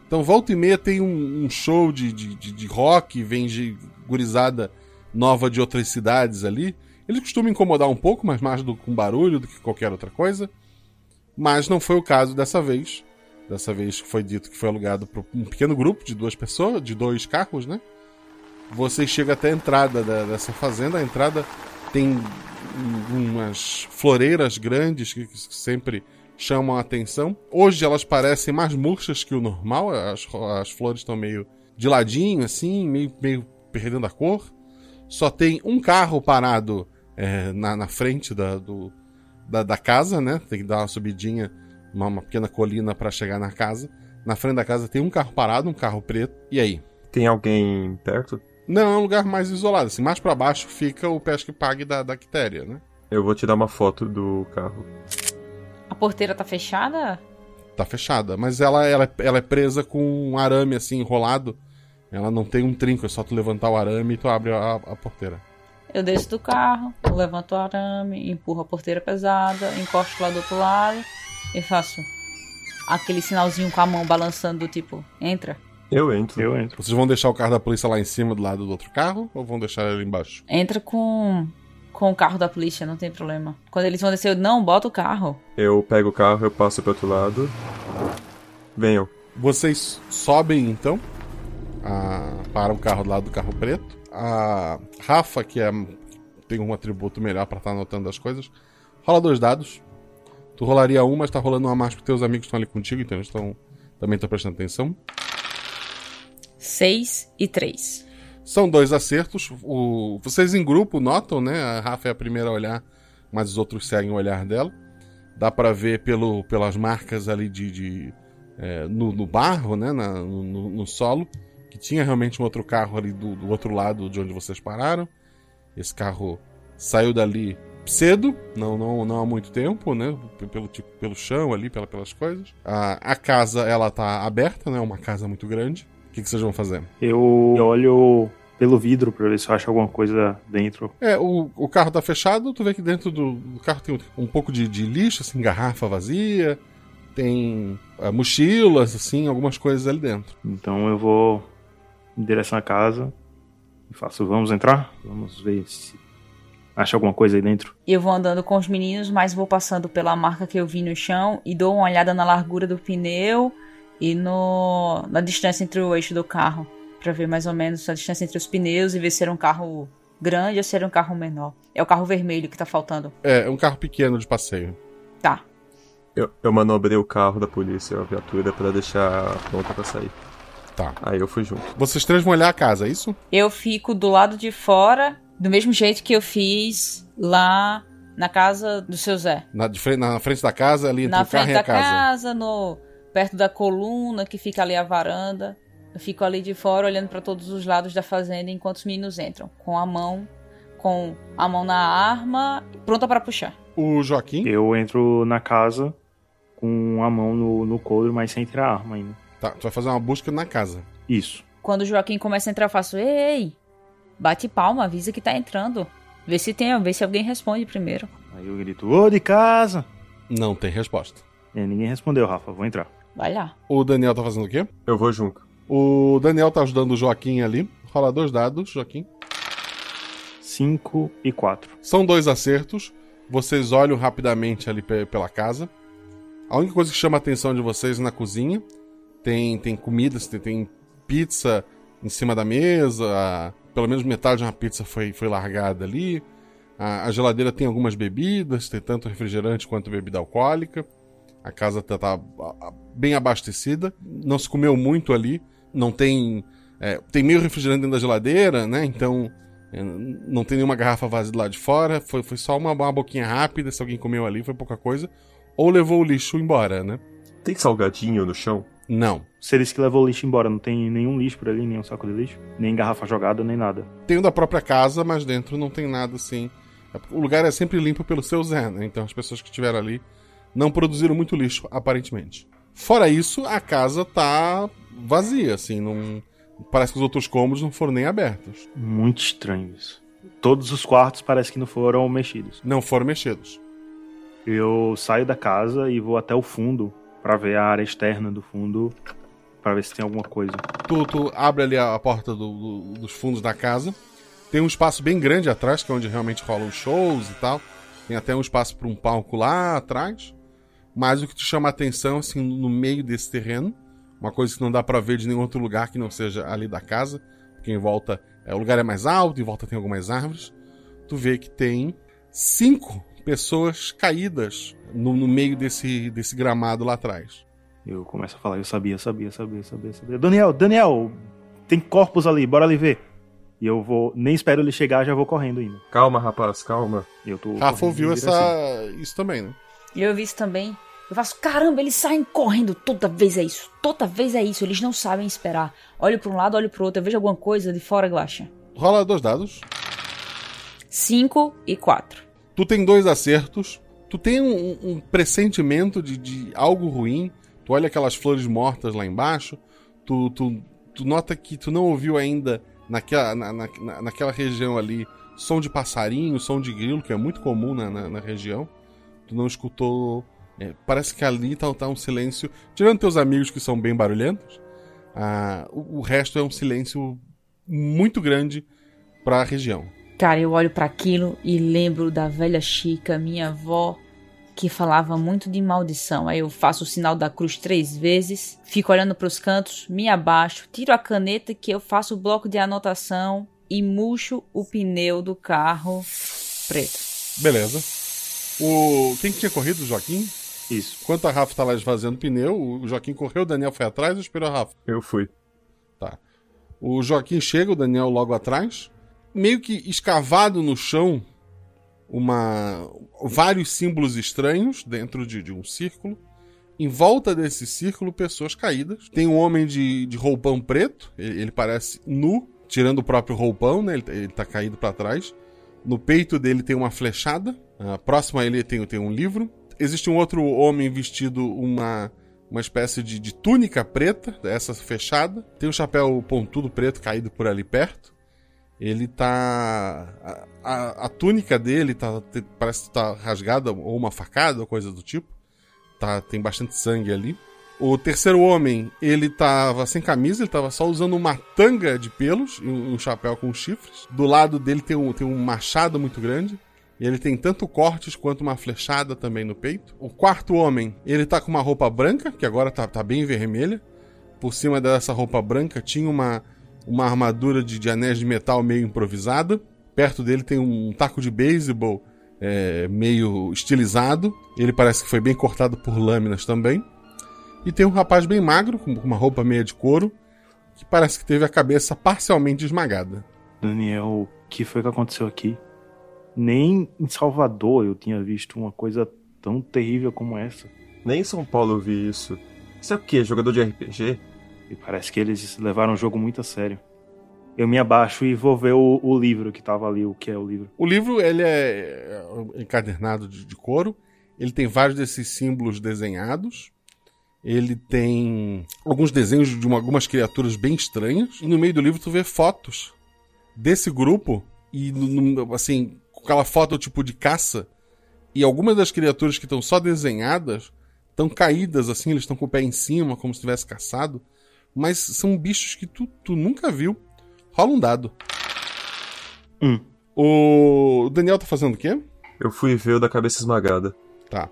Então, volta e meia tem um, um show de, de, de, de rock, vem de gurizada nova de outras cidades ali. Ele costuma incomodar um pouco, mas mais do, com barulho do que qualquer outra coisa. Mas não foi o caso dessa vez. Dessa vez foi dito que foi alugado para um pequeno grupo de duas pessoas, de dois carros, né? Você chega até a entrada da, dessa fazenda. A entrada tem umas floreiras grandes que, que sempre chamam a atenção. Hoje elas parecem mais murchas que o normal. As, as flores estão meio de ladinho, assim, meio, meio perdendo a cor. Só tem um carro parado é, na, na frente da, do, da, da, casa, né? Tem que dar uma subidinha, uma, uma pequena colina para chegar na casa. Na frente da casa tem um carro parado, um carro preto. E aí? Tem alguém perto? Não, é um lugar mais isolado. Assim, mais para baixo fica o pesque pague da, da Quitéria, né? Eu vou tirar uma foto do carro. A porteira tá fechada? Tá fechada, mas ela, ela, ela é presa com um arame assim enrolado. Ela não tem um trinco, é só tu levantar o arame e tu abre a, a porteira. Eu desço do carro, levanto o arame, empurro a porteira pesada, encosto lá do outro lado e faço aquele sinalzinho com a mão balançando do tipo, entra. Eu entro. Eu entro. Vocês vão deixar o carro da polícia lá em cima do lado do outro carro ou vão deixar ele embaixo? Entra com com o carro da polícia, não tem problema. Quando eles vão descer, eu não bota o carro. Eu pego o carro, eu passo pro outro lado. Venham. Vocês sobem então a, para o carro do lado do carro preto. A Rafa, que é, tem um atributo melhor para estar tá anotando as coisas, rola dois dados. Tu rolaria um, mas tá rolando uma mais porque teus amigos estão ali contigo, então eles estão também estão prestando atenção. 6 e 3. São dois acertos. O... Vocês em grupo notam, né? A Rafa é a primeira a olhar, mas os outros seguem o olhar dela. Dá para ver pelo, pelas marcas ali de, de é, no, no, barro, né? Na, no, no, solo, que tinha realmente um outro carro ali do, do outro lado de onde vocês pararam. Esse carro saiu dali cedo, não, não, não há muito tempo, né? Pelo, tipo, pelo chão ali, pela, pelas coisas. A, a casa, ela tá aberta, né? Uma casa muito grande. O que, que vocês vão fazer? Eu olho pelo vidro pra ver se eu acho alguma coisa dentro. É, o, o carro tá fechado, tu vê que dentro do, do carro tem um, um pouco de, de, lixo, assim, garrafa vazia, tem uh, mochilas, assim, algumas coisas ali dentro. Então eu vou em direção à casa e faço, vamos entrar? Vamos ver se acha alguma coisa aí dentro. Eu vou andando com os meninos, mas vou passando pela marca que eu vi no chão e dou uma olhada na largura do pneu e no, na distância entre o eixo do carro, para ver mais ou menos a distância entre os pneus e ver se era um carro grande ou se era um carro menor. É o carro vermelho que tá faltando. É, é um carro pequeno de passeio. Tá. Eu, eu manobrei o carro da polícia, a viatura, para deixar pronta para sair. Tá. Aí eu fui junto. Vocês três vão olhar a casa, é isso? Eu fico do lado de fora, do mesmo jeito que eu fiz lá na casa do seu Zé. Na, de frente, na frente da casa, ali entre na o carro e a casa. Na frente da casa, no perto da coluna que fica ali a varanda. Eu fico ali de fora olhando para todos os lados da fazenda enquanto os meninos entram, com a mão com a mão na arma, pronta para puxar. O Joaquim? Eu entro na casa com a mão no, no couro, mas sem tirar a arma ainda. Tá, tu vai fazer uma busca na casa. Isso. Quando o Joaquim começa a entrar, eu faço: Ei, bate palma, avisa que tá entrando. Vê se tem, vê se alguém responde primeiro. Aí eu grito: Ô, de casa! Não tem resposta. É, ninguém respondeu, Rafa, vou entrar. Vai lá. O Daniel tá fazendo o quê? Eu vou junto. O Daniel tá ajudando o Joaquim ali. Rola dois dados, Joaquim. 5 e 4. São dois acertos. Vocês olham rapidamente ali pela casa. A única coisa que chama a atenção de vocês é na cozinha. Tem, tem comidas, tem, tem pizza em cima da mesa. Pelo menos metade de uma pizza foi, foi largada ali. A, a geladeira tem algumas bebidas, tem tanto refrigerante quanto bebida alcoólica. A casa tá, tá, bem abastecida. Não se comeu muito ali. Não tem. É, tem meio refrigerante dentro da geladeira, né? Então. É, não tem nenhuma garrafa vazia lá de fora. Foi, foi só uma, uma boquinha rápida. Se alguém comeu ali, foi pouca coisa. Ou levou o lixo embora, né? Tem salgadinho no chão? Não. Se eles que levou o lixo embora, não tem nenhum lixo por ali, nenhum saco de lixo, nem garrafa jogada, nem nada. Tem o da própria casa, mas dentro não tem nada assim. O lugar é sempre limpo pelo seu Zé, né? Então as pessoas que estiveram ali não produziram muito lixo, aparentemente. Fora isso, a casa tá vazia, assim, não. Parece que os outros cômodos não foram nem abertos. Muito estranho isso. Todos os quartos parece que não foram mexidos. Não foram mexidos. Eu saio da casa e vou até o fundo para ver a área externa do fundo para ver se tem alguma coisa. Tu, tu abre ali a porta do, do, dos fundos da casa. Tem um espaço bem grande atrás, que é onde realmente rolam os shows e tal. Tem até um espaço para um palco lá atrás. Mas o que te chama a atenção, assim, no meio desse terreno, uma coisa que não dá para ver de nenhum outro lugar que não seja ali da casa, porque em volta é, o lugar é mais alto, em volta tem algumas árvores. Tu vê que tem cinco pessoas caídas no, no meio desse, desse gramado lá atrás. Eu começo a falar, eu sabia, sabia, sabia, sabia, sabia. Daniel, Daniel, tem corpos ali, bora ali ver. E eu vou, nem espero ele chegar, já vou correndo ainda. Calma, rapaz, calma. Eu tô Rafa ouviu essa... isso também, né? Eu vi isso também. Eu faço, caramba, eles saem correndo. Toda vez é isso. Toda vez é isso. Eles não sabem esperar. Olho para um lado, olho pro outro. Eu vejo alguma coisa de fora, Guacha. Rola dois dados. 5 e 4. Tu tem dois acertos. Tu tem um, um pressentimento de, de, algo ruim. Tu olha aquelas flores mortas lá embaixo. Tu, tu, tu nota que tu não ouviu ainda naquela, na, na, naquela região ali som de passarinho, som de grilo, que é muito comum na, na, na região. Tu não escutou. É, parece que ali tá, tá, um silêncio. Tirando teus amigos que são bem barulhentos, ah, o, o resto é um silêncio muito grande para a região. Cara, eu olho para aquilo e lembro da velha Chica, minha avó, que falava muito de maldição. Aí eu faço o sinal da cruz três vezes, fico olhando para os cantos, me abaixo, tiro a caneta que eu faço o bloco de anotação e murcho o pneu do carro preto. Beleza. O quem que tinha corrido, o Joaquim? Isso. Enquanto a Rafa tá lá esvaziando o pneu, o Joaquim correu, o Daniel foi atrás ou esperou a Rafa? Eu fui. Tá. O Joaquim chega, o Daniel logo atrás. Meio que escavado no chão, uma vários símbolos estranhos dentro de, de um círculo. Em volta desse círculo, pessoas caídas. Tem um homem de, de roupão preto, ele, ele, parece nu, tirando o próprio roupão, né? Ele, ele tá caído para trás. No peito dele tem uma flechada. Uh, próximo a ele tem, tem um livro. Existe um outro homem vestido uma, uma espécie de, de túnica preta, essa fechada. Tem um chapéu pontudo preto caído por ali perto. Ele tá. A, a, a túnica dele tá, parece que tá rasgada, ou uma facada, ou coisa do tipo. Tá, tem bastante sangue ali. O terceiro homem, ele tava sem camisa, ele tava só usando uma tanga de pelos e um, chapéu com chifres. Do lado dele tem um, tem um machado muito grande. E ele tem tanto cortes quanto uma flechada também no peito. O quarto homem, ele tá com uma roupa branca, que agora tá, tá bem vermelha. Por cima dessa roupa branca tinha uma, uma armadura de, de anéis de metal meio improvisada. Perto dele tem um taco de beisebol é, meio estilizado. Ele parece que foi bem cortado por lâminas também. E tem um rapaz bem magro, com uma roupa meia de couro, que parece que teve a cabeça parcialmente esmagada. Daniel, o que foi que aconteceu aqui? Nem em Salvador eu tinha visto uma coisa tão terrível como essa. Nem em São Paulo eu vi isso. Isso é o quê? Jogador de RPG? E parece que eles levaram o jogo muito a sério. Eu me abaixo e vou ver o, o livro que tava ali, o que é o livro. O livro, ele é encadernado de, de couro. Ele tem vários desses símbolos desenhados. Ele tem alguns desenhos de uma, algumas criaturas bem estranhas. E no meio do livro tu vê fotos desse grupo. E, no, assim, com aquela foto tipo de caça. E algumas das criaturas que estão só desenhadas estão caídas, assim, eles estão com o pé em cima, como se tivesse caçado. Mas são bichos que tu, tu nunca viu. Rola um dado. Hum. O Daniel tá fazendo o quê? Eu fui ver o da cabeça esmagada. Tá.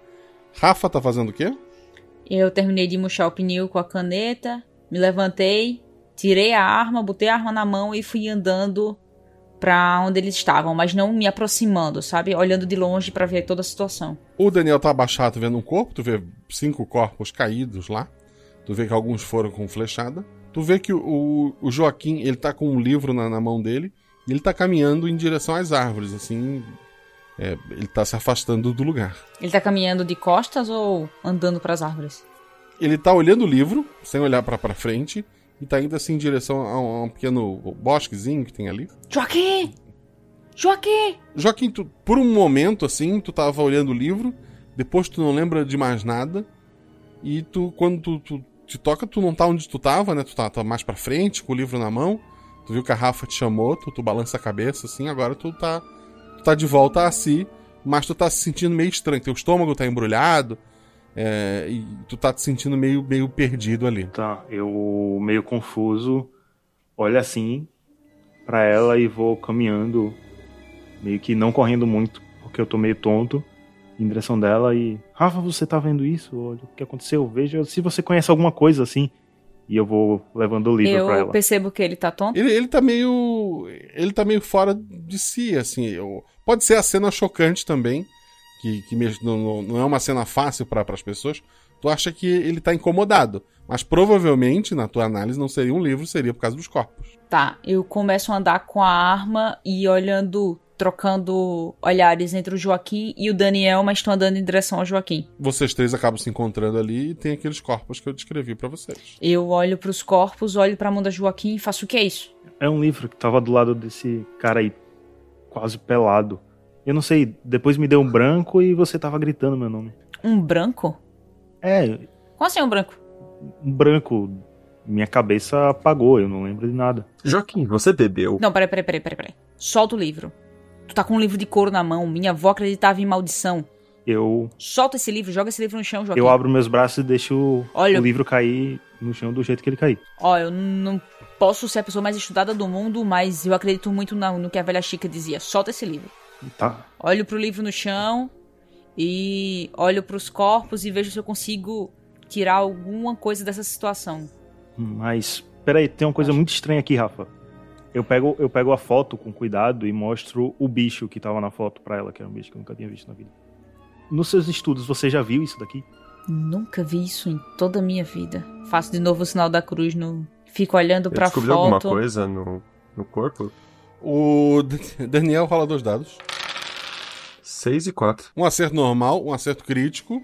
Rafa tá fazendo o quê? Eu terminei de murchar o pneu com a caneta, me levantei, tirei a arma, botei a arma na mão e fui andando para onde eles estavam, mas não me aproximando, sabe? Olhando de longe para ver toda a situação. O Daniel tá abaixado vendo um corpo, tu vê cinco corpos caídos lá. Tu vê que alguns foram com flechada. Tu vê que o, o Joaquim, ele tá com um livro na, na mão dele e ele tá caminhando em direção às árvores, assim. É, ele tá se afastando do lugar. Ele tá caminhando de costas ou andando para as árvores? Ele tá olhando o livro, sem olhar para frente, e tá indo assim em direção a um, a um pequeno bosquezinho que tem ali. Joaquim! Joaquim! Joaquim, tu, por um momento assim, tu tava olhando o livro, depois tu não lembra de mais nada, E tu, quando tu, tu te toca, tu não tá onde tu tava, né? Tu tá, tá mais pra frente, com o livro na mão. Tu viu que a Rafa te chamou, tu, tu balança a cabeça assim, agora tu tá, tu tá de volta a si, mas tu tá se sentindo meio estranho. Teu estômago tá embrulhado, é, e tu tá te sentindo meio, meio perdido ali. Tá, eu meio confuso, olho assim pra ela e vou caminhando, meio que não correndo muito, porque eu tô meio tonto, em direção dela e. Rafa, você tá vendo isso? Olha o que aconteceu, veja se você conhece alguma coisa assim. E eu vou levando o livro eu pra ela. percebo que ele tá tonto. Ele, ele tá meio. Ele tá meio fora de si, assim. Eu, pode ser a cena chocante também, que, que mesmo não, não é uma cena fácil para as pessoas. Tu acha que ele tá incomodado. Mas provavelmente, na tua análise, não seria um livro, seria por causa dos corpos. Tá, eu começo a andar com a arma e olhando, trocando olhares entre o Joaquim e o Daniel, mas estão andando em direção ao Joaquim. Vocês três acabam se encontrando ali e tem aqueles corpos que eu descrevi para vocês. Eu olho pros corpos, olho pra mão da Joaquim e faço o que é isso? É um livro que tava do lado desse cara aí, quase pelado. Eu não sei, depois me deu um branco e você tava gritando meu nome. Um branco? É, Como assim um branco? um branco. Minha cabeça apagou, eu não lembro de nada. Joaquim, você bebeu? Não, peraí, peraí, peraí, peraí, peraí. Solta o livro. Tu tá com um livro de couro na mão, minha avó acreditava em maldição. Eu Solta esse livro, joga esse livro no chão, Joaquim. eu abro meus braços e deixo o- Olha- o livro cair no chão do jeito que ele cair. Ó, eu não posso ser a pessoa mais estudada do mundo, mas eu acredito muito na- no que a velha Chica dizia. Solta esse livro. Tá. Olho pro livro no chão e olho pros corpos e vejo se eu consigo tirar alguma coisa dessa situação. Mas, peraí, tem uma coisa muito estranha aqui, Rafa. Eu pego, eu pego a foto com cuidado e mostro o bicho que tava na foto pra ela, que era um bicho que eu nunca tinha visto na vida. Nos seus estudos, você já viu isso daqui? Nunca vi isso em toda a minha vida. Faço de novo o sinal da cruz no. Fico olhando Ele pra descobriu foto. alguma coisa no, no corpo? O Daniel rola dois dados. 6 e 4. Um acerto normal, um acerto crítico.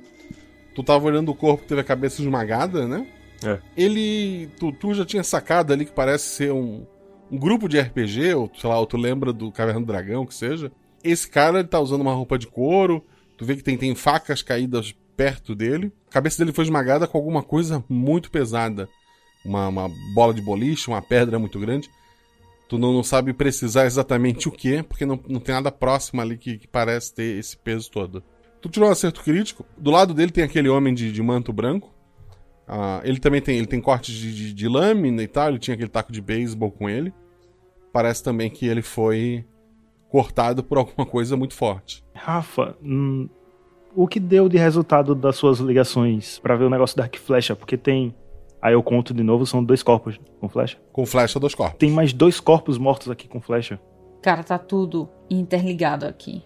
Tu tava olhando o corpo, teve a cabeça esmagada, né? É. Ele. Tu, tu já tinha sacado ali que parece ser um, um grupo de RPG, ou sei lá, ou tu lembra do Caverna do Dragão, que seja. Esse cara ele tá usando uma roupa de couro. Tu vê que tem, tem facas caídas perto dele. A cabeça dele foi esmagada com alguma coisa muito pesada. Uma, uma bola de boliche, uma pedra muito grande. Tu não, não sabe precisar exatamente o que, porque não, não tem nada próximo ali que, que parece ter esse peso todo. Tu tirou um acerto crítico. Do lado dele tem aquele homem de, de manto branco. Ah, ele também tem, ele tem cortes de, de, de lâmina e tal. Ele tinha aquele taco de beisebol com ele. Parece também que ele foi cortado por alguma coisa muito forte. Rafa, hum, o que deu de resultado das suas ligações pra ver o negócio da Arc Flecha? Porque tem. Aí eu conto de novo, são dois corpos com flecha. Com flecha, dois corpos. Tem mais dois corpos mortos aqui com flecha. Cara, tá tudo interligado aqui.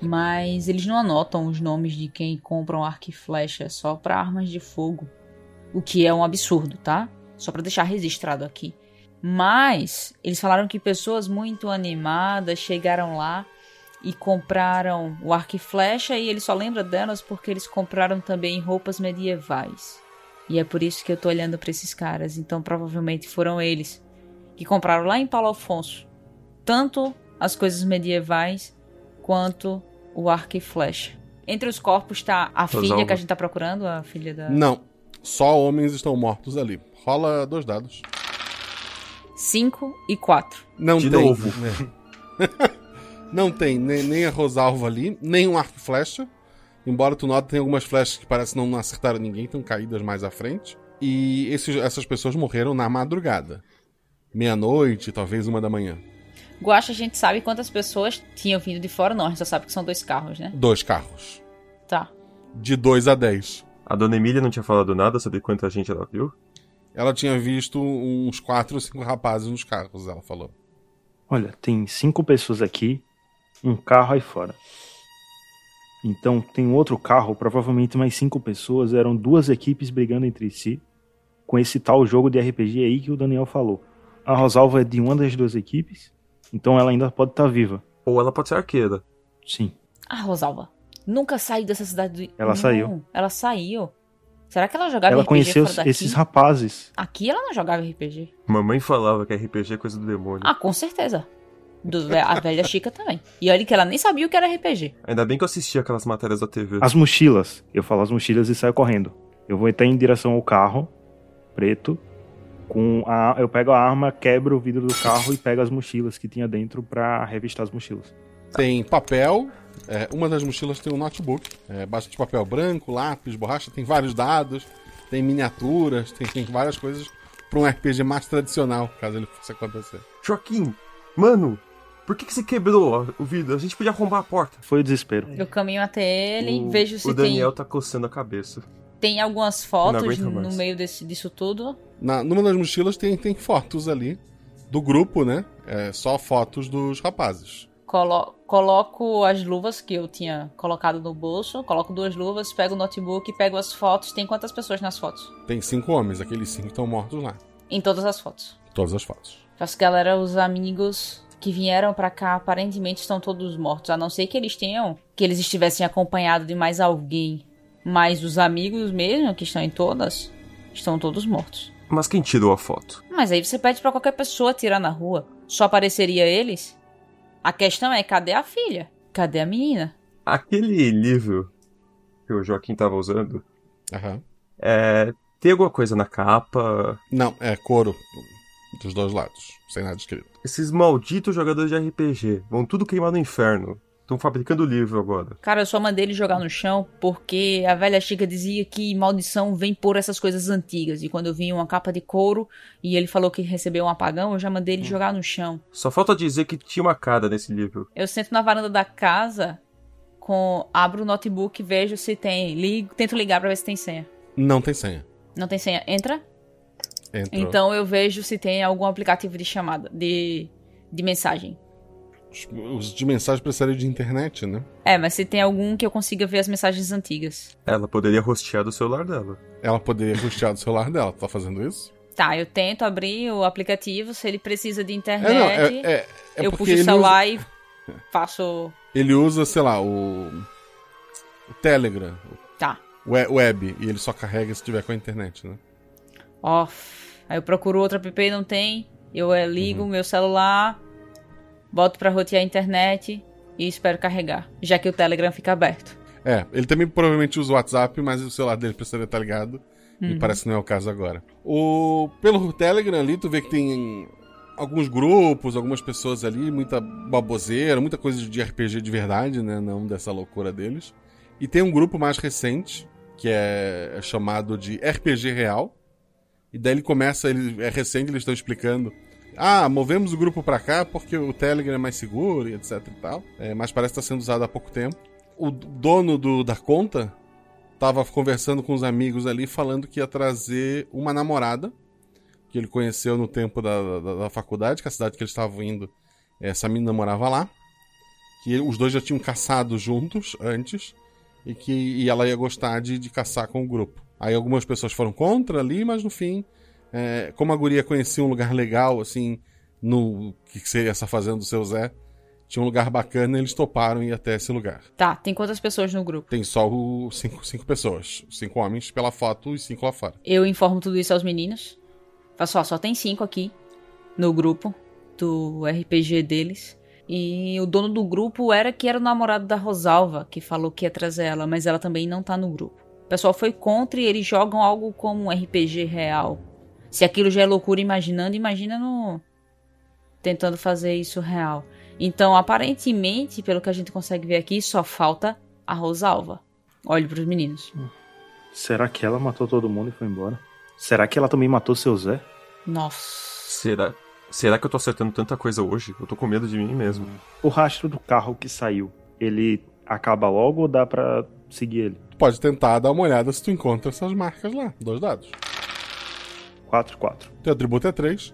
Mas eles não anotam os nomes de quem compra um arco e flecha só pra armas de fogo. O que é um absurdo, tá? Só pra deixar registrado aqui. Mas eles falaram que pessoas muito animadas chegaram lá e compraram o arco e flecha e ele só lembra delas porque eles compraram também roupas medievais. E é por isso que eu tô olhando pra esses caras. Então provavelmente foram eles que compraram lá em Paulo Afonso tanto as coisas medievais quanto o arco e flecha. Entre os corpos tá a filha que a gente tá procurando, a filha da. Não. Só homens estão mortos ali. Rola dois dados. 5 e 4. Não De tem. novo. <laughs> não tem nem, nem a Rosalva ali, nem um arco e flecha. Embora tu note tem algumas flechas que parecem não acertar ninguém, estão caídas mais à frente. E esses- essas pessoas morreram na madrugada. Meia-noite, talvez uma da manhã. Guacha, a gente sabe quantas pessoas tinham vindo de fora, não. A gente só sabe que são dois carros, né? Dois carros. Tá. De 2 a 10. A dona Emília não tinha falado nada sobre quanta gente ela viu? Ela tinha visto uns quatro ou cinco rapazes nos carros, ela falou. Olha, tem cinco pessoas aqui, um carro aí fora. Então tem um outro carro, provavelmente mais cinco pessoas, eram duas equipes brigando entre si, com esse tal jogo de RPG aí que o Daniel falou. A Rosalva é de uma das duas equipes, então ela ainda pode estar viva. Ou ela pode ser arqueira. Sim. A Rosalva nunca saiu dessa cidade do. Ela Não, saiu. Ela saiu. Será que ela jogava ela RPG conheceu fora daqui? esses rapazes. Aqui ela não jogava RPG. Mamãe falava que RPG é coisa do demônio. Ah, com certeza. Do, a velha Chica também. E olha que ela nem sabia o que era RPG. Ainda bem que eu assisti aquelas matérias da TV. As mochilas. Eu falo as mochilas e saio correndo. Eu vou entrar em direção ao carro preto. Com a, eu pego a arma, quebro o vidro do carro e pego as mochilas que tinha dentro pra revistar as mochilas. Tem papel, é, uma das mochilas tem um notebook, é, bastante papel branco, lápis, borracha, tem vários dados, tem miniaturas, tem, tem várias coisas para um RPG mais tradicional, caso ele fosse acontecer. Joaquim, mano, por que, que você quebrou o vidro? A gente podia arrombar a porta. Foi o desespero. Eu caminho até ele e O- vejo se O Daniel tem, tá coçando a cabeça. tem algumas fotos no meio desse, disso tudo. Na, numa das mochilas tem, tem fotos ali do grupo, né? É, só fotos dos rapazes. Colo- coloco as luvas que eu tinha colocado no bolso, coloco duas luvas, pego o notebook, pego as fotos. Tem quantas pessoas nas fotos? Tem cinco homens, aqueles cinco estão mortos lá. Em todas as fotos. Todas as fotos. As galera, os amigos que vieram pra cá, aparentemente estão todos mortos. A não ser que eles tenham, que eles estivessem acompanhados de mais alguém. Mas os amigos mesmo, que estão em todas, estão todos mortos. Mas quem tirou a foto? Mas aí você pede pra qualquer pessoa tirar na rua. Só apareceria eles? A questão é, cadê a filha? Cadê a menina? Aquele livro que o Joaquim tava usando, Aham. é, tem alguma coisa na capa? Não, é couro dos dois lados, sem nada escrito. Esses malditos jogadores de RPG vão tudo queimar no inferno. Estão fabricando livro agora. Cara, eu só mandei ele jogar no chão porque a velha Chica dizia que maldição vem por essas coisas antigas. E quando eu vi uma capa de couro e ele falou que recebeu um apagão, eu já mandei ele jogar no chão. Só falta dizer que tinha uma cara nesse livro. Eu sento na varanda da casa, com abro o notebook, vejo se tem, ligo, tento ligar pra ver se tem senha. Não tem senha. Não tem senha, entra? Entrou. Então eu vejo se tem algum aplicativo de chamada, de, de mensagem. Os- de mensagem precisariam de internet, né? É, mas se tem algum que eu consiga ver as mensagens antigas. Ela poderia rostear do celular dela. Ela poderia rostear do celular dela. Tá fazendo isso? Tá, eu tento abrir o aplicativo, se ele precisa de internet, É, não, é- é- é eu puxo o celular e faço. Ele usa, sei lá, o. O Telegram. Tá. o Web. E ele só carrega se tiver com a internet, né? Off. Aí eu procuro outro app, não tem. Eu eh, Uhum. ligo o meu celular, boto pra rotear a internet e espero carregar, já que o Telegram fica aberto. É, ele também provavelmente usa o WhatsApp, mas o celular dele precisaria estar ligado. E Uhum. parece que não é o caso agora. O, pelo Telegram ali, tu vê que tem alguns grupos, algumas pessoas ali, muita baboseira, muita coisa de RPG de verdade, né? Não dessa loucura deles. E tem um grupo mais recente, que é chamado de RPG Real. E daí ele começa, ele é recente, eles estão explicando. Ah, movemos o grupo pra cá porque o Telegram é mais seguro e etc e tal. É, mas parece estar sendo usado há pouco tempo. O dono do, da conta tava conversando com os amigos ali, falando que ia trazer uma namorada que ele conheceu no tempo da, da, da faculdade, que a cidade que eles estavam indo, essa menina morava lá. Que os dois já tinham caçado juntos antes e que e ela ia gostar de, de caçar com o grupo. Aí algumas pessoas foram contra ali, mas no fim, é, como a guria conhecia um lugar legal, assim, no que seria essa fazenda do seu Zé, tinha um lugar bacana, eles toparam ir até esse lugar. Tá, tem quantas pessoas no grupo? Tem só o cinco, cinco pessoas. Cinco homens pela foto e cinco lá fora. Eu informo tudo isso aos meninos. Faço, ó, só tem cinco aqui no grupo do RPG deles. E o dono do grupo era que era o namorado da Rosalva, que falou que ia trazer ela, mas ela também não tá no grupo. O pessoal foi contra e eles jogam algo como um RPG real. Se aquilo já é loucura imaginando, imagina no. tentando fazer isso real. Então, aparentemente, pelo que a gente consegue ver aqui, só falta a Rosalva. Olhe pros meninos. Será que ela matou todo mundo e foi embora? Será que ela também matou seu Zé? Nossa. Será, será que eu tô acertando tanta coisa hoje? Eu tô com medo de mim mesmo. O rastro do carro que saiu, ele acaba logo ou dá pra seguir ele? Pode tentar dar uma olhada se tu encontra essas marcas lá. Dois dados. 4, 4. Teu atributo é 3.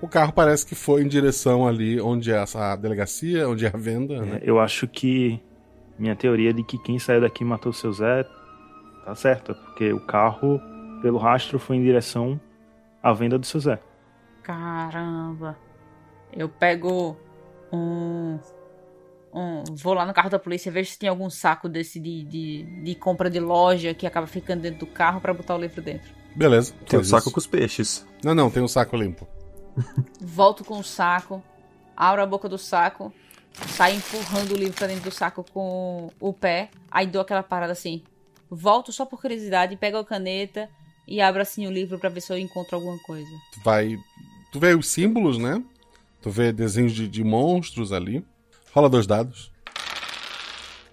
O carro parece que foi em direção ali onde é a delegacia, onde é a venda, né? Eu acho que minha teoria de que quem saiu daqui e matou seu Zé tá certa, porque o carro, pelo rastro, foi em direção à venda do seu Zé. Caramba. Eu pego um. um vou lá no carro da polícia, vejo se tem algum saco desse de, de, de compra de loja que acaba ficando dentro do carro pra botar o livro dentro. Beleza. Tem o faz saco isso. com os peixes. Não, não, tem um saco limpo. <laughs> Volto com o saco, abro a boca do saco, saio empurrando o livro pra dentro do saco com o pé, aí dou aquela parada assim. volto só por curiosidade, pego a caneta e abro assim o livro pra ver se eu encontro alguma coisa. Tu vai. Tu vê os símbolos, né? Tu vê desenhos de, de monstros ali. Rola dois dados.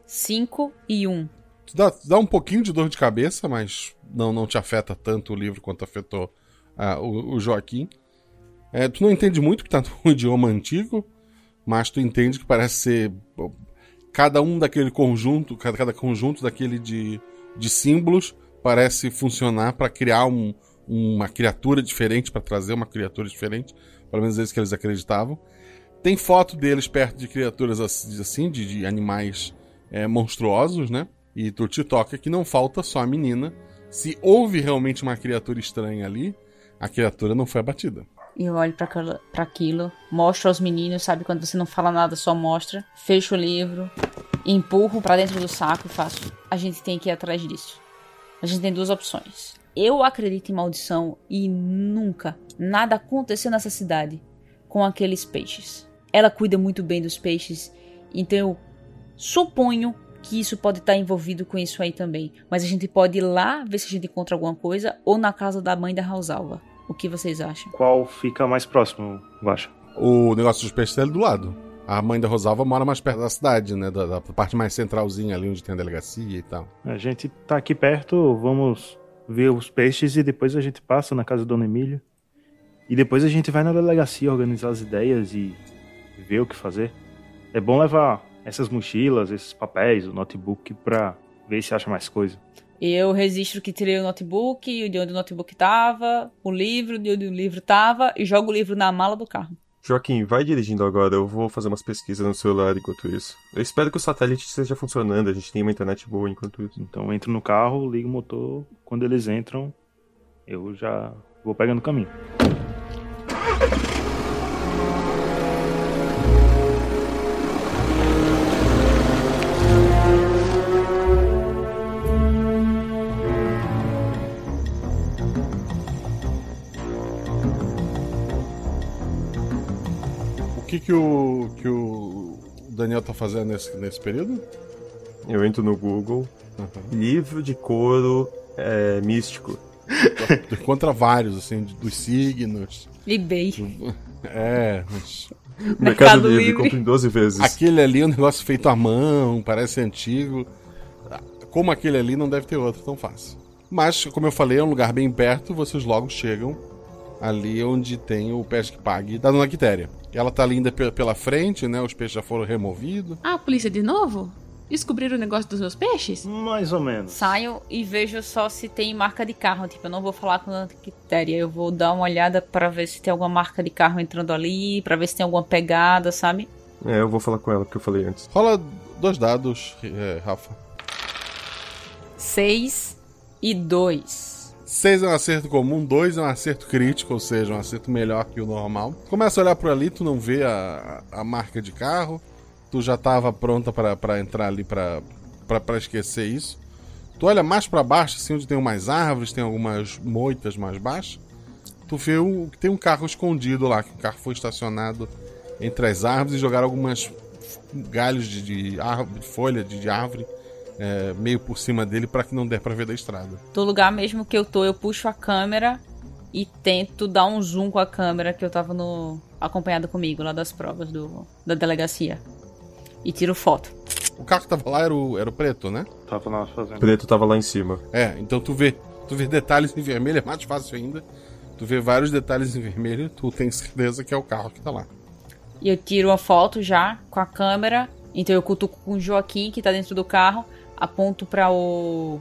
5 e 1. Um. Dá, dá um pouquinho de dor de cabeça, mas não, não te afeta tanto o livro quanto afetou ah, o, o Joaquim. É, tu não entende muito que tá no <laughs> idioma antigo, mas tu entende que parece ser cada um daquele conjunto, cada, cada conjunto daquele de, de símbolos parece funcionar para criar um, uma criatura diferente, para trazer uma criatura diferente, pelo menos é isso que eles acreditavam. Tem foto deles perto de criaturas assim, de, de animais é, monstruosos, né? E tu te toca que não falta só a menina. Se houve realmente uma criatura estranha ali, a criatura não foi abatida. Eu olho para aquilo, mostro aos meninos, sabe? Quando você não fala nada, só mostra. Fecho o livro, empurro para dentro do saco e faço. A gente tem que ir atrás disso. A gente tem duas opções. Eu acredito em maldição e nunca nada aconteceu nessa cidade com aqueles peixes. Ela cuida muito bem dos peixes, então eu suponho que isso pode estar envolvido com isso aí também. Mas a gente pode ir lá ver se a gente encontra alguma coisa ou na casa da mãe da Rosalva. O que vocês acham? Qual fica mais próximo, Guaxa? O negócio dos peixes é ali do lado. A mãe da Rosalva mora mais perto da cidade, né? Da, da, parte mais centralzinha ali, onde tem a delegacia e tal. A gente tá aqui perto, vamos ver os peixes e depois a gente passa na casa da Dona Emília. E depois a gente vai na delegacia organizar as ideias e ver o que fazer. É bom levar essas mochilas, esses papéis, o notebook pra ver se acha mais coisa. Eu registro que tirei o notebook, de onde o notebook tava, o livro, de onde o livro tava, e jogo o livro na mala do carro. Joaquim, vai dirigindo agora, eu vou fazer umas pesquisas no celular enquanto isso. Eu espero que o satélite esteja funcionando, a gente tem uma internet boa enquanto isso. Então eu entro no carro, ligo o motor, quando eles entram, eu já vou pegando o caminho. Que, que, o, que o Daniel tá fazendo nesse, nesse período? Eu entro no Google. Uhum. Livro de couro é, místico. Tu encontra vários, assim, dos signos. eBay. <laughs> É, mas. Mercado, Mercado Livre, Livre. compra em 12 vezes. Aquele ali é um negócio feito à mão, parece antigo. Como aquele ali, não deve ter outro tão fácil. Mas, como eu falei, é um lugar bem perto, vocês logo chegam ali onde tem o Pesque Pague da Dona Quitéria. Ela tá linda pela frente, né? Os peixes já foram removidos. Ah, a polícia de novo? Descobriram o negócio dos meus peixes? Mais ou menos. Saio e vejo só se tem marca de carro. Tipo, eu não vou falar com a Quitéria. Eu vou dar uma olhada para ver se tem alguma marca de carro entrando ali, para ver se tem alguma pegada, sabe? É, eu vou falar com ela, porque eu falei antes. Rola dois dados, é, Rafa. Seis e dois. 6 é um acerto comum, 2 é um acerto crítico, ou seja, um acerto melhor que o normal. Começa a olhar por ali, tu não vê a, a marca de carro, tu já estava pronta para entrar ali para esquecer isso. Tu olha mais para baixo, assim, onde tem mais árvores, tem algumas moitas mais baixas. Tu vê o, que tem um carro escondido lá, que o carro foi estacionado entre as árvores e jogaram algumas galhos de, de, árvore, folha de, de árvore é, meio por cima dele para que não dê para ver da estrada. Do lugar mesmo que eu tô, eu puxo a câmera e tento dar um zoom com a câmera que eu tava no acompanhado comigo lá das provas do, da delegacia. E tiro foto. O carro que tava lá era o, era o preto, né? Tava lá fazendo. Preto tava lá em cima. É, então tu vê, tu vê detalhes em vermelho, é mais fácil ainda. Tu vê vários detalhes em vermelho, tu tem certeza que é o carro que tá lá. E eu tiro a foto já com a câmera, então eu cutuco com o Joaquim que tá dentro do carro aponto para o,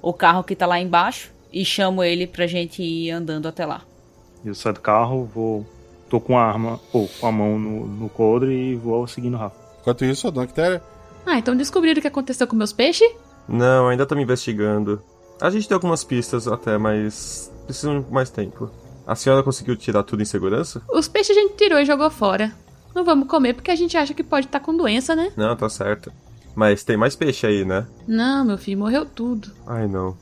o carro que tá lá embaixo e chamo ele pra gente ir andando até lá. Eu saio do carro, vou. tô com a arma, ou com a mão no, no coldre e vou seguindo o Rafa. Enquanto isso, a dona Quitéria. Ah, então descobriram o que aconteceu com meus peixes? Não, ainda estamos investigando. A gente tem algumas pistas até, mas precisam de mais tempo. A senhora conseguiu tirar tudo em segurança? Os peixes a gente tirou e jogou fora. Não vamos comer porque a gente acha que pode estar tá com doença, né? Não, tá certo. Mas tem mais peixe aí, né? Não, meu filho, morreu tudo. Ai, não.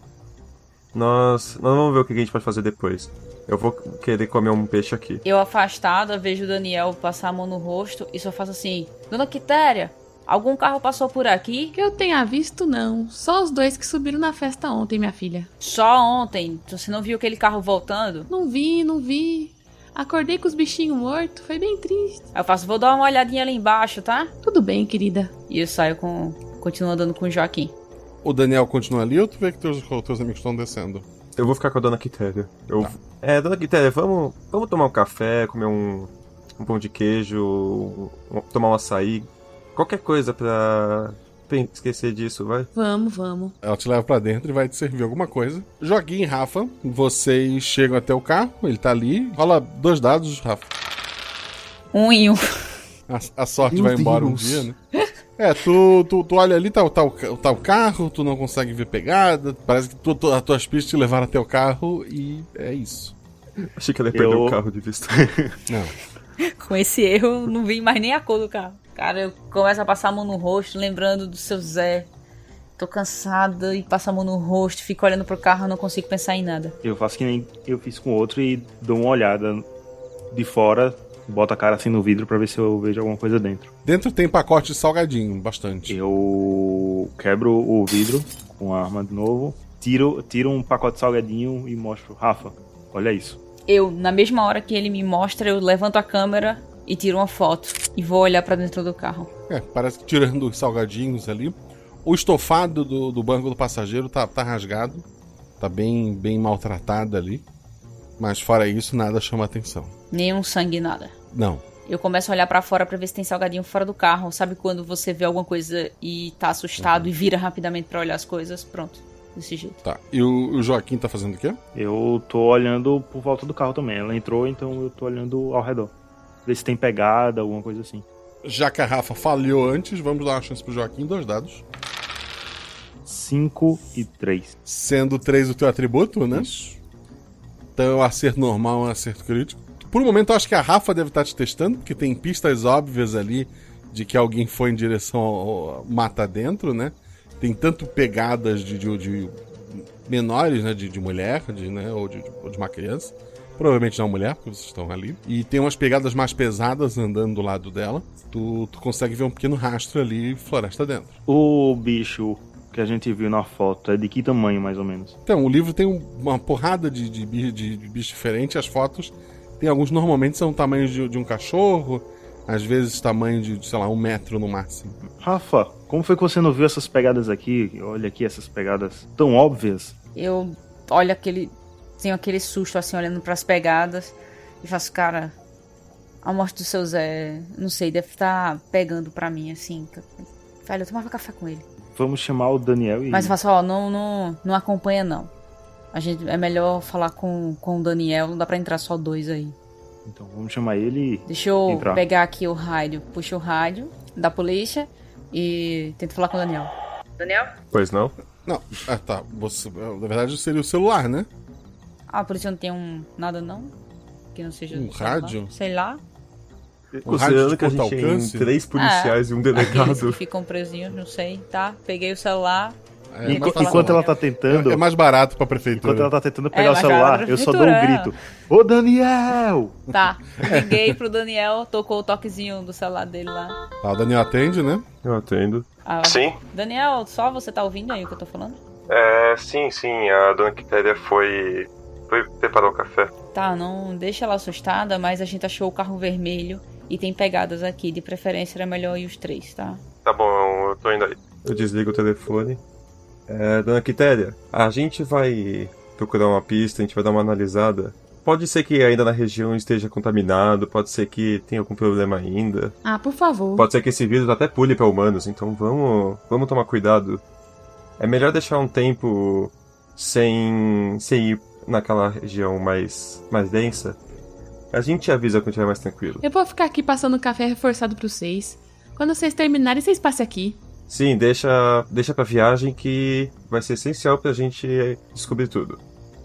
Nós, nós vamos ver o que a gente pode fazer depois. Eu vou querer comer um peixe aqui. Eu afastada, vejo o Daniel passar a mão no rosto e só faço assim: Dona Quitéria, Algum carro passou por aqui? Que eu tenha visto, não. Só os dois que subiram na festa ontem, minha filha. Só ontem? Você não viu aquele carro voltando? Não vi, não vi. Acordei com os bichinhos mortos, foi bem triste. Eu faço, vou dar uma olhadinha ali embaixo, tá? Tudo bem, querida. E eu saio com. Continuo andando com o Joaquim. O Daniel continua ali ou tu vê que teus, teus amigos estão descendo? Eu vou ficar com a dona Quitéria. Eu... Tá. É, dona Quitéria, vamos, vamos tomar um café, comer um, um pão de queijo, um, tomar um açaí. Qualquer coisa pra esquecer disso, vai? Vamos, vamos. Ela te leva para dentro e vai te servir alguma coisa. Joguinho Rafa, vocês chegam até o carro, ele tá ali. Rola dois dados, Rafa. Um e um. A, a sorte Meu vai Deus. embora um dia, né? É, tu, tu, tu olha ali, tá, tá, tá o carro, tu não consegue ver pegada, parece que tu, tu, as tuas pistas te levaram até o carro e é isso. Achei que ela ia perder o carro de vista. Não. Com esse erro, não vi mais nem a cor do carro. Cara, eu começo a passar a mão no rosto, lembrando do seu Zé. Tô cansada e passo a mão no rosto, fico olhando pro carro, não consigo pensar em nada. Eu faço que nem eu fiz com o outro e dou uma olhada de fora, boto a cara assim no vidro para ver se eu vejo alguma coisa dentro. Dentro tem pacote de salgadinho, bastante. Eu quebro o vidro com a arma de novo, tiro, tiro um pacote de salgadinho e mostro, Rafa, olha isso. Eu, na mesma hora que ele me mostra, eu levanto a câmera e tiro uma foto e vou olhar para dentro do carro. É, parece que tirando os salgadinhos ali. O estofado do, do banco do passageiro tá, tá rasgado, tá bem, bem maltratado ali. Mas fora isso, nada chama atenção. Nenhum sangue, nada. Não. Eu começo a olhar para fora para ver se tem salgadinho fora do carro. Sabe quando você vê alguma coisa e tá assustado uhum. e vira rapidamente para olhar as coisas? Pronto. Desse jeito. Tá. E o, o Joaquim tá fazendo o quê? Eu tô olhando por volta do carro também. Ela entrou, então eu tô olhando ao redor ver se tem pegada, alguma coisa assim. Já que a Rafa falhou antes, vamos dar uma chance pro Joaquim, dois dados. 5 e 3. Sendo 3 o teu atributo, né? Isso. Então, acerto normal, um acerto crítico. Por um momento, eu acho que a Rafa deve estar te testando, porque tem pistas óbvias ali de que alguém foi em direção ao mata dentro, né? Tem tanto pegadas de, de, de menores, né? De, de mulher, de, né? ou, de, ou de uma criança Provavelmente não mulher, porque vocês estão ali. E tem umas pegadas mais pesadas andando do lado dela. Tu, tu consegue ver um pequeno rastro ali, floresta dentro. O bicho que a gente viu na foto é de que tamanho, mais ou menos? Então, o livro tem uma porrada de, de, de, de bichos diferentes. As fotos tem alguns normalmente são tamanhos de, de um cachorro, às vezes tamanho de, sei lá, um metro no máximo. Rafa, como foi que você não viu essas pegadas aqui? Olha aqui essas pegadas tão óbvias. Eu olho aquele tenho aquele susto assim, olhando para as pegadas e faço, cara, a morte do seu Zé, não sei, deve estar tá pegando para mim assim. Velho, eu tomava café com ele. Vamos chamar o Daniel e. Mas eu faço, ó, não, não, não acompanha não. A gente é melhor falar com, com o Daniel, não dá para entrar só dois aí. Então vamos chamar ele e. Deixa eu entrar. pegar aqui o rádio, puxo o rádio da polícia e tento falar com o Daniel. Daniel? Pois não? Não, ah tá. Você, na verdade seria o celular, né? Ah, por isso não tem um nada não? Que não seja. Um rádio? Sei lá. Considerando que a gente alcance? tem três policiais é, e um delegado. que ficam presinhos, não sei, tá? Peguei o celular. É, enquanto, enquanto ela tá tentando. É, é, mais barato pra prefeitura. Enquanto ela tá tentando pegar é, o celular, eu só dou um grito. Ô Daniel! Tá. Liguei pro Daniel, tocou o toquezinho do celular dele lá. Tá, o Daniel atende, né? Eu atendo. Ah, sim. Daniel, só você tá ouvindo aí o que eu tô falando? É, sim, sim. A dona Quitéria foi foi preparar o café. Tá, não deixa ela assustada, mas a gente achou o carro vermelho e tem pegadas aqui. De preferência era melhor ir os três, tá? Tá bom, eu tô indo aí. Eu desligo o telefone. É, dona Quitéria, a gente vai procurar uma pista, a gente vai dar uma analisada. Pode ser que ainda na região esteja contaminado, pode ser que tenha algum problema ainda. Ah, por favor. Pode ser que esse vírus até pule para humanos, então vamos, vamos tomar cuidado. É melhor deixar um tempo sem, sem ir naquela região mais, mais densa, a gente avisa quando estiver mais tranquilo. Eu vou ficar aqui passando café reforçado para vocês. Quando vocês terminarem, vocês passem aqui. Sim, deixa, deixa pra viagem que vai ser essencial pra gente descobrir tudo.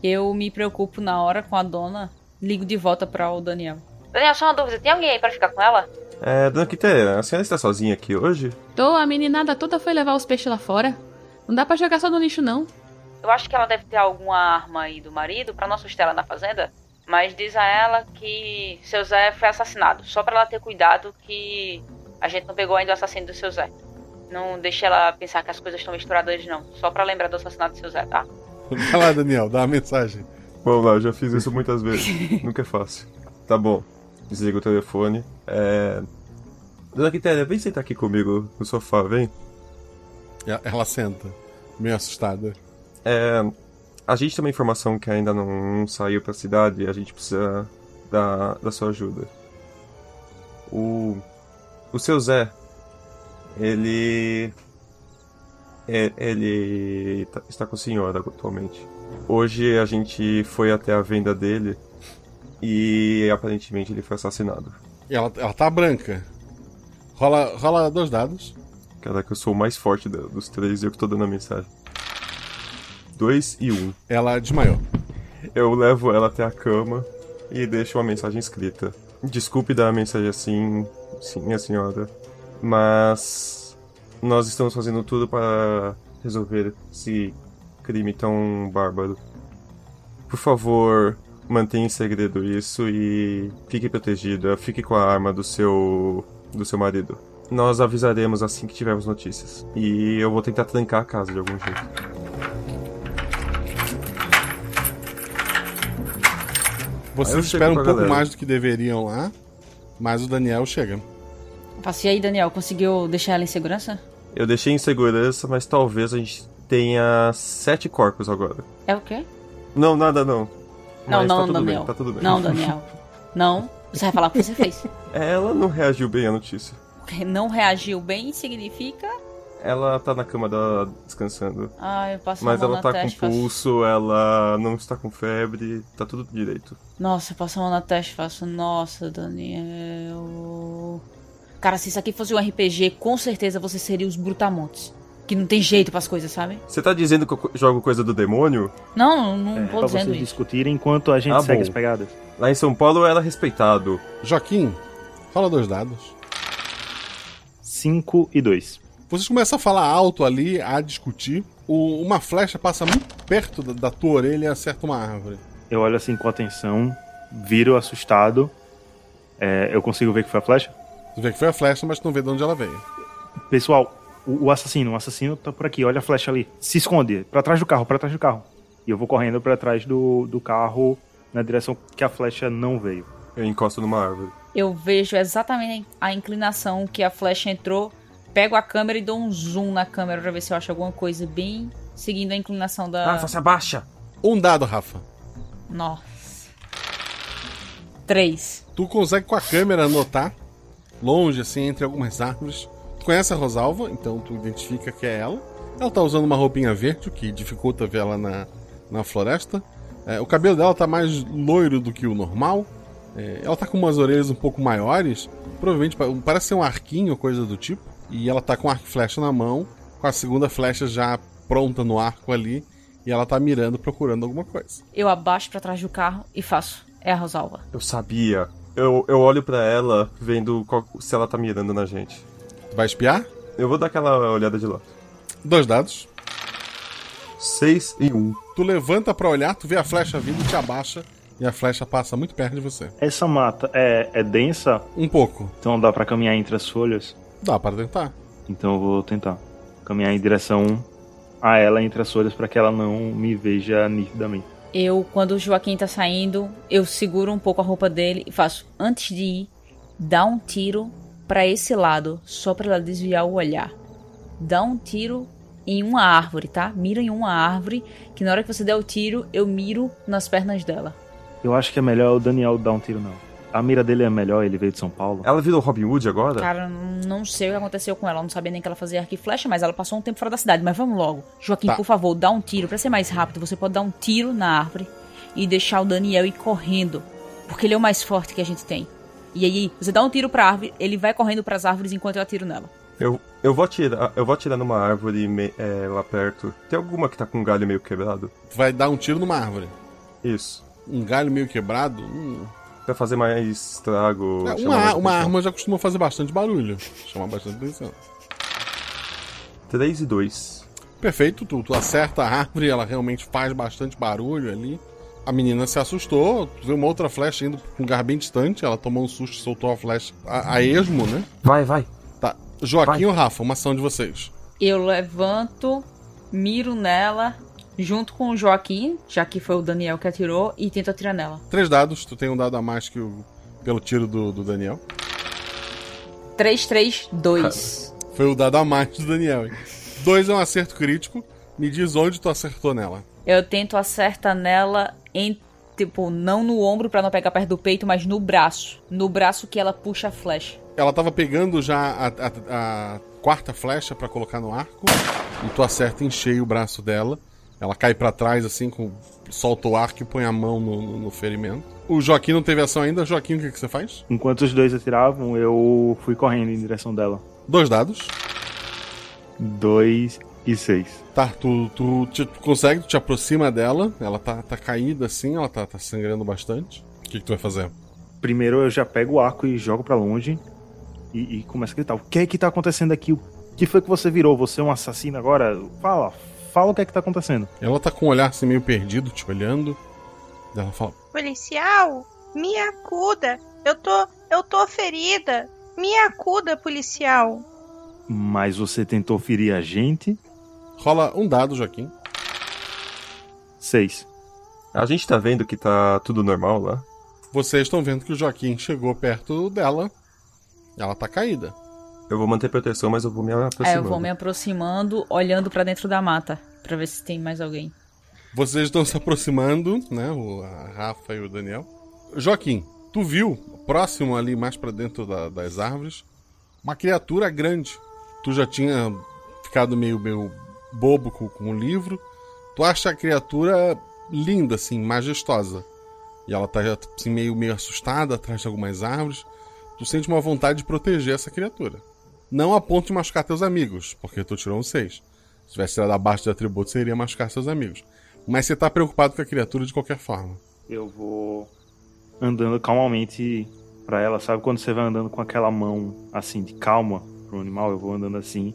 Eu me preocupo na hora com a dona, ligo de volta para o Daniel. Daniel, só uma dúvida, tem alguém aí pra ficar com ela? É, dona Quitéria, a senhora está sozinha aqui hoje? Tô, a meninada toda foi levar os peixes lá fora. Não dá para jogar só no lixo, não. Eu acho que ela deve ter alguma arma aí do marido para não assustar ela na fazenda. Mas diz a ela que seu Zé foi assassinado. Só para ela ter cuidado que a gente não pegou ainda o assassino do seu Zé. Não deixe ela pensar que as coisas estão misturadas, não. Só pra lembrar do assassinato do seu Zé, tá? Vai lá, Daniel, dá uma mensagem. Vamos lá, eu já fiz isso muitas vezes. <laughs> Nunca é fácil. Tá bom. Desliga o telefone. É. Dona Quitéria, vem sentar aqui comigo no sofá, vem. Ela senta, meio assustada. É. A gente tem uma informação que ainda não saiu pra cidade e a gente precisa da, da sua ajuda. O. O seu Zé. Ele. é- Ele tá- está com a senhora atualmente. Hoje a gente foi até a venda dele e aparentemente ele foi assassinado. E ela, ela tá branca. Rola, rola dois dados. Caraca, eu sou o mais forte dos três e eu que tô dando a mensagem. Dois e um. Ela desmaiou. Eu levo ela até a cama e deixo uma mensagem escrita. Desculpe dar a mensagem assim, sim, minha senhora, mas nós estamos fazendo tudo para resolver esse crime tão bárbaro. Por favor, mantenha em segredo isso e fique protegida, fique com a arma do seu do seu marido. Nós avisaremos assim que tivermos notícias. E eu vou tentar trancar a casa de algum jeito. Vocês esperam um pouco galera. mais do que deveriam lá, mas o Daniel chega. Faço, e aí, Daniel, conseguiu deixar ela em segurança? Eu deixei em segurança, mas talvez a gente tenha sete corpos agora. É o quê? Não, nada não. Não, Mas não, tá tudo Daniel. bem, tá tudo bem. Não, Daniel. Não. Você vai falar o que você fez. <laughs> Ela não reagiu bem à notícia. Não reagiu bem significa. Ela tá na cama dela descansando. Ah, eu passo Mas a mão ela na tá testa. com faço- pulso, ela não está com febre, tá tudo direito. Nossa, eu passo a mão na testa e faço. Nossa, Daniel. Cara, se isso aqui fosse um RPG, com certeza você seria os brutamontes. Que não tem jeito pras coisas, sabe? Você tá dizendo que eu jogo coisa do demônio? Não, não É, tô pra dizendo vocês isso. discutirem enquanto a gente Ah, segue bom. as pegadas. Lá em São Paulo era respeitado. Joaquim, fala dois dados. 5 e 2. Vocês começam a falar alto ali, a discutir. O- uma flecha passa muito perto da, da tua orelha e acerta uma árvore. Eu olho assim com atenção, viro assustado. É, eu consigo ver que foi a flecha? Tu vê que foi a flecha, mas tu não vê de onde ela veio. Pessoal, o, o assassino, o assassino tá por aqui, olha a flecha ali. Se esconde, pra trás do carro, pra trás do carro. E eu vou correndo pra trás do, do carro na direção que a flecha não veio. Eu encosto numa árvore. Eu vejo exatamente a inclinação que a flecha entrou, pego a câmera e dou um zoom na câmera pra ver se eu acho alguma coisa bem seguindo a inclinação da. Rafa, se abaixa! Um dado, Rafa. Nossa. Três. Tu consegue com a câmera notar, longe, assim, entre algumas árvores. Tu conhece a Rosalva, então tu identifica que é ela. Ela tá usando uma roupinha verde, o que dificulta ver ela na, na floresta. É, o cabelo dela tá mais loiro do que o normal. É, ela tá com umas orelhas um pouco maiores. Provavelmente pa- parece ser um arquinho, coisa do tipo. E ela tá com arco e flecha na mão, com a segunda flecha já pronta no arco ali. E ela tá mirando, procurando alguma coisa. Eu abaixo pra trás do carro e faço. É a Rosalva. Eu sabia. Eu, eu olho pra ela, vendo qual- se ela tá mirando na gente. Tu vai espiar? Eu vou dar aquela olhada de lá. Dois dados. Seis e um. Tu levanta pra olhar, tu vê a flecha vindo, te abaixa e a flecha passa muito perto de você. Essa mata é, é densa? Um pouco. Então dá pra caminhar entre as folhas? Dá para tentar. Então eu vou tentar. Caminhar em direção a ela entre as folhas pra que ela não me veja nitidamente. Eu, quando o Joaquim tá saindo, eu seguro um pouco a roupa dele e faço, antes de ir, dá um tiro pra esse lado, só pra ela desviar o olhar. Dá um tiro em uma árvore, tá? Mira em uma árvore, que na hora que você der o tiro, eu miro nas pernas dela. Eu acho que é melhor o Daniel dar um tiro, não. A mira dele é melhor, ele veio de São Paulo. Ela virou Robin Hood agora? Cara, não sei o que aconteceu com ela, eu não sabia nem que ela fazia arco e flecha, mas ela passou um tempo fora da cidade. Mas vamos logo. Joaquim, Tá. por favor, dá um tiro. Pra ser mais rápido, você pode dar um tiro na árvore e deixar o Daniel ir correndo. Porque ele é o mais forte que a gente tem. E aí, você dá um tiro pra árvore, ele vai correndo pras árvores enquanto eu atiro nela. Eu, eu vou atirar, eu vou atirar numa árvore me- é, lá perto. Tem alguma que tá com um galho meio quebrado? Tu vai dar um tiro numa árvore. Isso. Um galho meio quebrado. hum. Pra fazer mais estrago. É, chamar uma, mais uma arma já costuma fazer bastante barulho. Chamar bastante atenção. 3 e 2. Perfeito, tu, tu acerta a árvore, ela realmente faz bastante barulho ali. A menina se assustou, tu vê uma outra flecha indo pra um lugar bem distante, ela tomou um susto e soltou a flecha a, a esmo, né? Vai, vai. Tá. Joaquim ou Rafa, uma ação de vocês. Eu levanto, miro nela, junto com o Joaquim, já que foi o Daniel que atirou, e tento atirar nela. Três dados, tu tem um dado a mais que o, pelo tiro do, do Daniel. 3, 3, 2. Foi o dado a mais do Daniel, hein? Dois é um acerto crítico. Me diz onde tu acertou nela. Eu tento acertar nela em, tipo, não no ombro pra não pegar perto do peito, mas no braço. No braço que ela puxa a flecha. Ela tava pegando já a, a- a quarta flecha pra colocar no arco. E tu acerta em cheio o braço dela. Ela cai pra trás, assim, com solta o arco e põe a mão no, no- no ferimento. O Joaquim não teve ação ainda. Joaquim, o que, que você faz? Enquanto os dois atiravam, eu fui correndo em direção dela. Dois dados. Dois e seis. Tá, tu, tu, te- tu consegue, tu te aproxima dela. Ela tá, tá caída assim, ela tá, tá sangrando bastante. O que, que tu vai fazer? Primeiro eu já pego o arco e jogo pra longe e, e começo a gritar: O que é que tá acontecendo aqui? O que foi que você virou? Você é um assassino agora? Fala, fala o que é que tá acontecendo. Ela tá com o olhar assim meio perdido, te olhando. Daí Ela fala: Policial, me acuda. Eu tô, eu tô ferida. Me acuda, policial. Mas você tentou ferir a gente? Rola um dado, Joaquim. Seis. A gente tá vendo que tá tudo normal lá. Vocês estão vendo que o Joaquim chegou perto dela. Ela tá caída. Eu vou manter proteção, mas eu vou me aproximando. É, eu vou me aproximando, olhando pra dentro da mata, pra ver se tem mais alguém. Vocês estão se aproximando, né? O, a Rafa e o Daniel. Joaquim, tu viu, próximo ali, mais pra dentro da- das árvores, uma criatura grande. Tu já tinha ficado meio, meio bobo com, com o livro. Tu acha a criatura linda, assim, majestosa. E ela tá assim, meio, meio assustada atrás de algumas árvores. Tu sente uma vontade de proteger essa criatura. Não a ponto de machucar teus amigos, porque tu tirou um 6. Se tivesse tirado abaixo de atributo, você iria machucar seus amigos. Mas você tá preocupado com a criatura de qualquer forma. Eu vou andando calmamente pra ela, sabe? Quando você vai andando com aquela mão assim de calma pro animal, eu vou andando assim.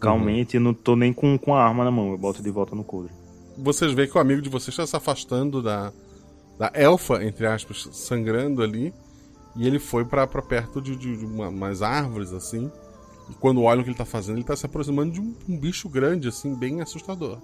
Calmamente, eu não tô nem com, com a arma na mão, eu boto de volta no coldre. Vocês veem que o amigo de vocês está se afastando da, da elfa, entre aspas, sangrando ali. E ele foi pra pra perto de, de, de uma- umas árvores, assim. E quando olham o que ele tá fazendo, ele tá se aproximando de um, um bicho grande, assim, bem assustador.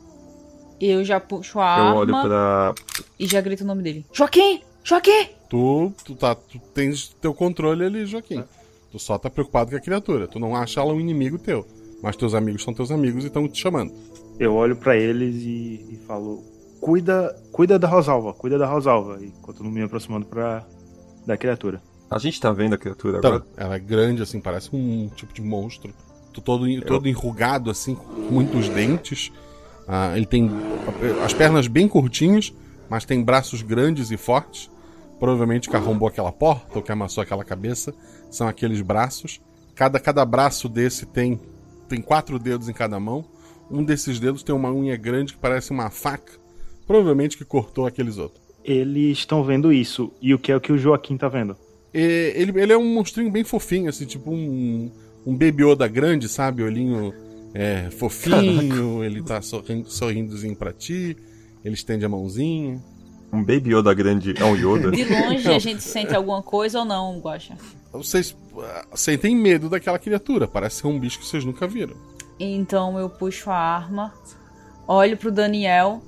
Eu já puxo a Eu arma olho pra. e já grito o nome dele. Joaquim! Joaquim! Tu, tu, tá, tu tens teu controle ali, Joaquim. Tu só tá preocupado com a criatura. Tu não acha ela um inimigo teu. Mas teus amigos são teus amigos e estão te chamando. Eu olho pra eles e, e falo: Cuida, cuida da Rosalva, cuida da Rosalva. E continuo me aproximando pra, da criatura. A gente tá vendo a criatura Então, agora? ela é grande, assim, parece um tipo de monstro. Todo, todo enrugado, assim, com muitos dentes. Ah, ele tem as pernas bem curtinhas, mas tem braços grandes e fortes. Provavelmente que arrombou aquela porta ou que amassou aquela cabeça. São aqueles braços. Cada, cada braço desse tem, tem quatro dedos em cada mão. Um desses dedos tem uma unha grande que parece uma faca. Provavelmente que cortou aqueles outros. Eles estão vendo isso. E o que é o que o Joaquim tá vendo? Ele, ele é um monstrinho bem fofinho, assim, tipo um, um Baby Yoda grande, sabe? Olhinho é, fofinho, ele tá sorrindo, sorrindozinho pra ti, ele estende a mãozinha. Um Baby Yoda grande é um Yoda? De longe Não. a gente sente alguma coisa ou não, Guaxa? Vocês ah, sentem medo daquela criatura, parece ser um bicho que vocês nunca viram. Então eu puxo a arma, olho pro Daniel,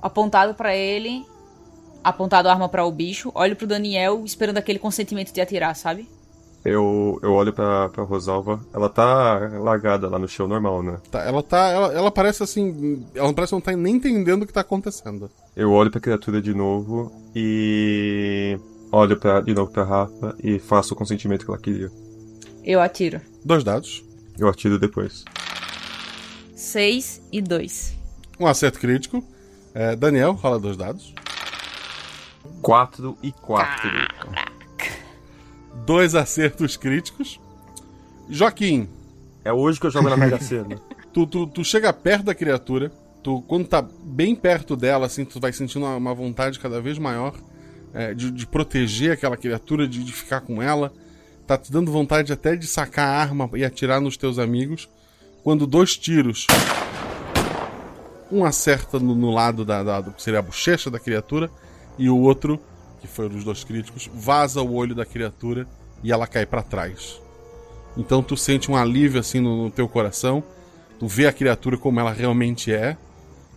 apontado pra ele, apontado a arma pra o bicho, olho pro Daniel esperando aquele consentimento de atirar, sabe? Eu, eu olho pra, pra Rosalva. Ela tá largada lá no chão normal, né? Tá, ela tá. Ela, ela parece assim. Ela parece não tá nem entendendo o que tá acontecendo. Eu olho pra criatura de novo e. Olho pra, de novo pra Rafa e faço o consentimento que ela queria. Eu atiro. Dois dados. Eu atiro depois. 6 e 2. Um acerto crítico. É, Daniel, rola dois dados. 4 e 4. Dois acertos críticos. Joaquim. É hoje que eu jogo na Mega Sena. <laughs> tu, tu, tu chega perto da criatura. Tu, quando tá bem perto dela, assim, tu vai sentindo uma, uma vontade cada vez maior é, de, de proteger aquela criatura, de, de ficar com ela. Tá te dando vontade até de sacar a arma e atirar nos teus amigos. Quando dois tiros. Um acerta no, no lado da, da, do que seria a bochecha da criatura. E o outro, que foi um dos dois críticos, vaza o olho da criatura e ela cai para trás. Então tu sente um alívio assim no, no teu coração. Tu vê a criatura como ela realmente é.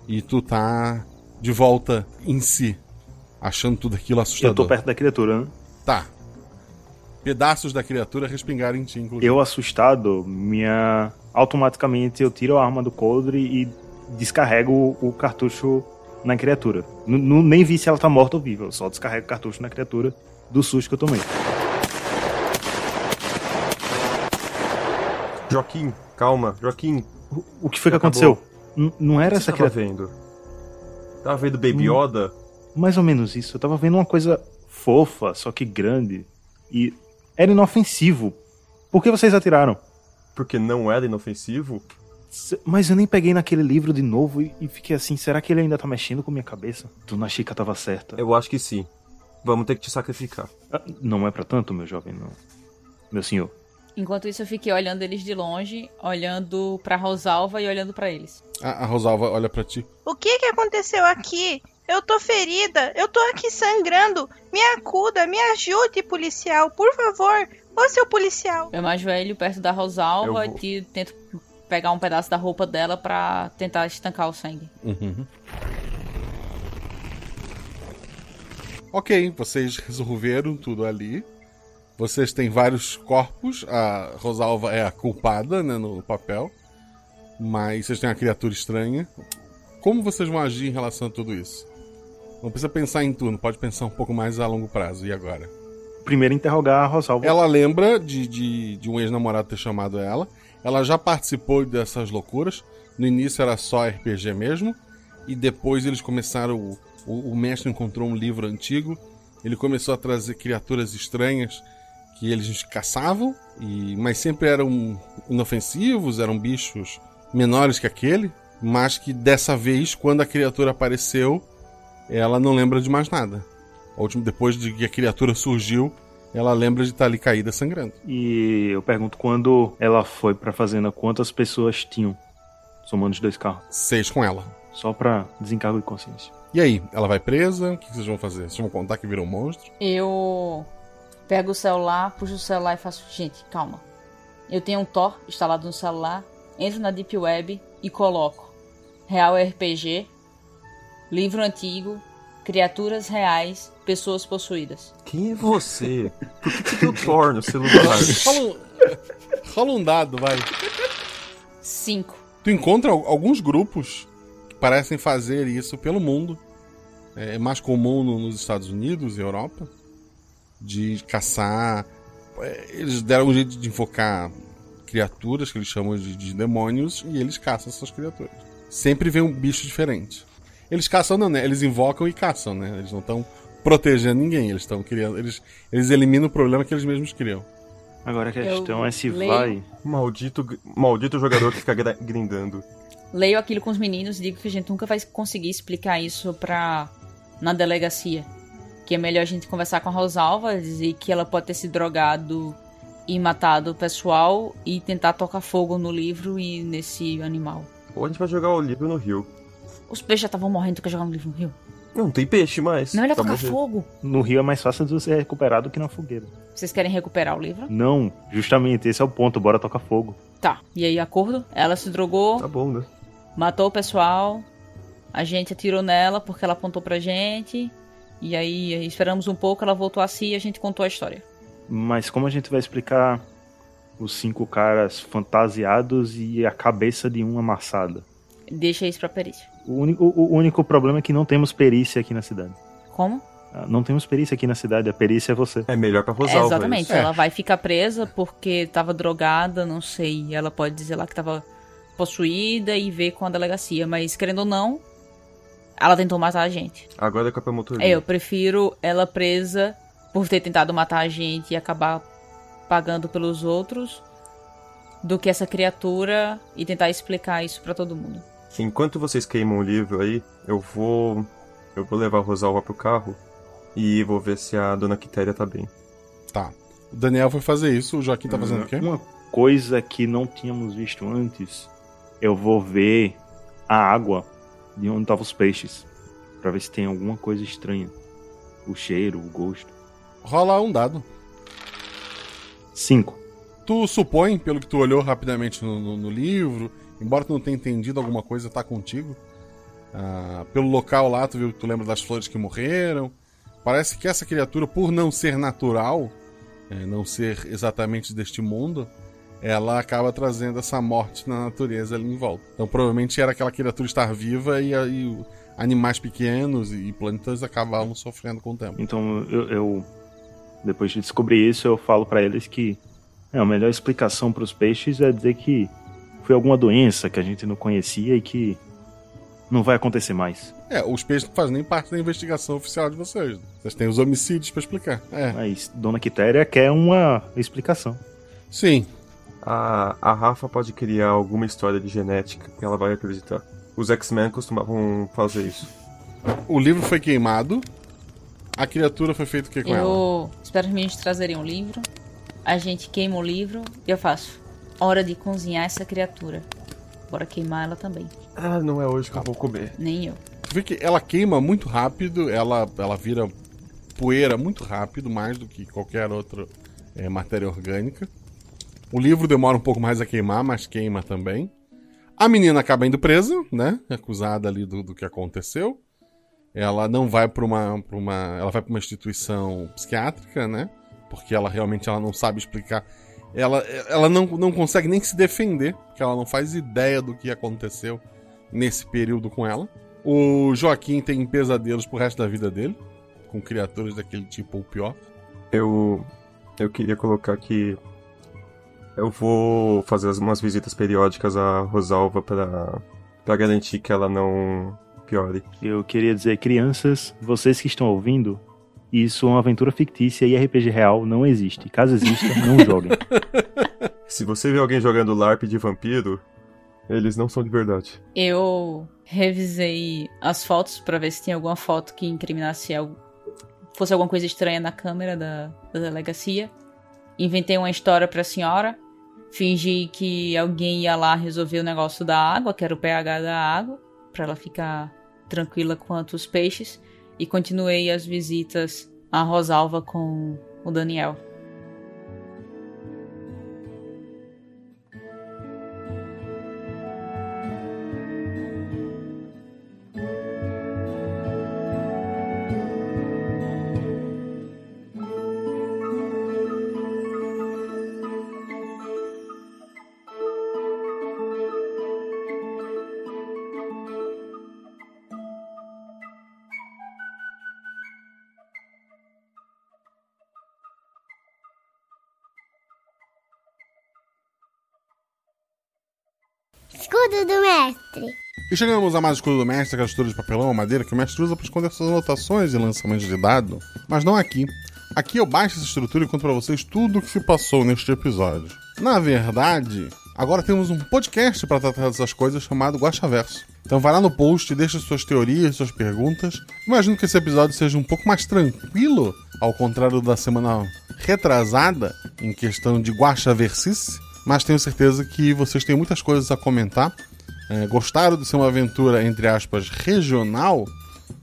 E tu tá de volta em si. Achando tudo aquilo assustador. Eu tô perto da criatura, né? Tá. Pedaços da criatura respingaram em ti, inclusive. Eu assustado, minha. Automaticamente eu tiro a arma do coldre e descarrego o, o cartucho na criatura. N- n- nem vi se ela tá morta ou viva, eu só descarrego o cartucho na criatura do susto que eu tomei. Joaquim, calma, Joaquim. O que foi que Acabou. aconteceu? N- não era O que essa você tava criatura. vendo? Tava vendo Baby Hum. Yoda? Mais ou menos isso. Eu tava vendo uma coisa fofa, só que grande. E era inofensivo. Por que vocês atiraram? Porque não era inofensivo? Mas eu nem peguei naquele livro de novo e, e fiquei assim, será que ele ainda tá mexendo com minha cabeça? Dona Chica tava certa. Eu acho que sim. Vamos ter que te sacrificar. Ah, Não é pra tanto, meu jovem, não. Meu senhor. Enquanto isso, eu fiquei olhando eles de longe, olhando pra Rosalva e olhando pra eles. A, a Rosalva olha pra ti. O que que aconteceu aqui? Eu tô ferida, eu tô aqui sangrando. Me acuda, me ajude, policial, por favor. Ô, seu policial. Eu me ajoelho perto da Rosalva e tento pegar um pedaço da roupa dela pra tentar estancar o sangue. Uhum. Ok, vocês resolveram tudo ali. Vocês têm vários corpos. A Rosalva é a culpada né, no papel. Mas vocês têm uma criatura estranha. Como vocês vão agir em relação a tudo isso? Não precisa pensar em turno, pode pensar um pouco mais a longo prazo. E agora? Primeiro interrogar a Rosalva. Ela lembra de, de, de um ex-namorado ter chamado ela. Ela já participou dessas loucuras. No início era só RPG mesmo. E depois eles começaram. O, o, o mestre encontrou um livro antigo. Ele começou a trazer criaturas estranhas que eles caçavam. E, mas sempre eram inofensivos, eram bichos menores que aquele. Mas que dessa vez, quando a criatura apareceu, ela não lembra de mais nada. Depois de que a criatura surgiu, ela lembra de estar ali caída sangrando. E eu pergunto quando ela foi pra fazenda, quantas pessoas tinham? Somando os dois carros. Seis com ela. Só pra desencargo de consciência. E aí, ela vai presa? O que vocês vão fazer? Vocês vão contar que virou um monstro? Eu pego o celular, puxo o celular e faço. Gente, calma. Eu tenho um Tor instalado no celular, entro na Deep Web e coloco Real RPG, livro antigo, criaturas reais, pessoas possuídas. Quem é você? Por que você tem o Thor no celular? Rola um, rola um dado, vai. Cinco. Tu encontra al- alguns grupos que parecem fazer isso pelo mundo. É mais comum no- nos Estados Unidos e Europa. De caçar. é, Eles deram um jeito de invocar criaturas que eles chamam de, de demônios e eles caçam essas criaturas. Sempre vem um bicho diferente. Eles caçam não, né? Eles invocam e caçam, né? Eles não estão protegendo ninguém, eles estão criando. Eles, eles eliminam o problema que eles mesmos criam. Agora a questão é se leio- vai. Maldito, maldito jogador que fica grindando. Leio aquilo com os meninos e digo que a gente nunca vai conseguir explicar isso pra. na delegacia. Que é melhor a gente conversar com a Rosalva, dizer que ela pode ter se drogado e matado o pessoal e tentar tocar fogo no livro e nesse animal. Ou a gente vai jogar o livro no rio. Os peixes já estavam morrendo, tu quer jogar no livro no rio? Não tem peixe mais. Não, ele vai Tá tocar fogo. No rio é mais fácil de você recuperar do que na fogueira. Vocês querem recuperar o livro? Não, justamente, esse é o ponto, bora tocar fogo. Tá. E aí, acordo? Ela se drogou. Tá bom, né? Matou o pessoal. A gente atirou nela porque ela apontou pra gente. E aí esperamos um pouco, ela voltou a si e a gente contou a história. Mas como a gente vai explicar os cinco caras fantasiados e a cabeça de um amassada? Deixa isso pra perícia. O único, o único problema é que não temos perícia aqui na cidade. Como? Ah, Não temos perícia aqui na cidade, a perícia é você. É melhor pra É, exatamente. Ela vai ficar presa porque tava drogada, não sei. Ela pode dizer lá que tava possuída e ver com a delegacia. Mas querendo ou não, ela tentou matar a gente. Agora é com a motor. É, eu prefiro ela presa por ter tentado matar a gente e acabar pagando pelos outros do que essa criatura e tentar explicar isso pra todo mundo. Enquanto vocês queimam o livro aí, eu vou. Eu vou levar a Rosalva pro carro e vou ver se a dona Quitéria tá bem. Tá. O Daniel foi fazer isso, o Joaquim tá fazendo o quê? Uma coisa que não tínhamos visto antes, eu vou ver a água de onde estavam os peixes. Pra ver se tem alguma coisa estranha. O cheiro, o gosto. Rola um dado. Cinco. Tu supõe, pelo que tu olhou rapidamente no, no, no livro, embora tu não tenha entendido alguma coisa, tá contigo. Ah, pelo local lá, tu viu, tu lembra das flores que morreram. Parece que essa criatura, por não ser natural, é, não ser exatamente deste mundo, ela acaba trazendo essa morte na natureza ali em volta. Então provavelmente era aquela criatura estar viva e, e animais pequenos e plantas acabavam sofrendo com o tempo. Então eu, eu depois de descobrir isso, eu falo para eles que é, a melhor explicação para os peixes é dizer que foi alguma doença que a gente não conhecia e que não vai acontecer mais. É, os peixes não fazem nem parte da investigação oficial de vocês. Vocês têm os homicídios para explicar. É. Mas Dona Quitéria quer uma explicação. Sim. A, a Rafa pode criar alguma história de genética que ela vai acreditar. Os X-Men costumavam fazer isso. O livro foi queimado. A criatura foi feita o que com eu ela? Eu espero que a gente trazerem um livro. A gente queima o livro e eu faço. Hora de cozinhar essa criatura. Bora queimar ela também. Ah, não é hoje que eu vou comer. Nem eu. Tu vê que ela queima muito rápido, ela, ela vira poeira muito rápido, mais do que qualquer outra é, matéria orgânica. O livro demora um pouco mais a queimar, mas queima também. A menina acaba indo presa, né? Acusada ali do, do que aconteceu. Ela não vai para uma, pra uma. Ela vai para uma instituição psiquiátrica, né? Porque ela realmente ela não sabe explicar. Ela, ela não, não consegue nem se defender, porque ela não faz ideia do que aconteceu nesse período com ela. O Joaquim tem pesadelos pro resto da vida dele, com criaturas daquele tipo ou pior. Eu. Eu queria colocar que. Eu vou fazer umas visitas periódicas à Rosalva para para garantir que ela não piore. Eu queria dizer, crianças, vocês que estão ouvindo, isso é uma aventura fictícia e RPG real não existe. Caso exista, não <laughs> joguem. Se você vê alguém jogando LARP de vampiro, eles não são de verdade. Eu revisei as fotos para ver se tinha alguma foto que incriminasse algo, fosse alguma coisa estranha na câmera da, da delegacia. Inventei uma história pra senhora. Fingi que alguém ia lá resolver o negócio da água, que era o pH da água, para ela ficar tranquila quanto os peixes. E continuei as visitas à Rosalva com o Daniel. Escudo do mestre. E chegamos a mais escudo do mestre, aquela estrutura de papelão ou madeira que o mestre usa para esconder suas anotações e lançamentos de dado. Mas não aqui. Aqui eu baixo essa estrutura e conto pra vocês tudo o que se passou neste episódio. Na verdade, agora temos um podcast para tratar dessas coisas chamado Guaxaverso. Então vai lá no post, deixa suas teorias, suas perguntas. Imagino que esse episódio seja um pouco mais tranquilo, ao contrário da semana retrasada, em questão de Guaxaversice mas tenho certeza que vocês têm muitas coisas a comentar. É, gostaram de ser uma aventura, entre aspas, regional?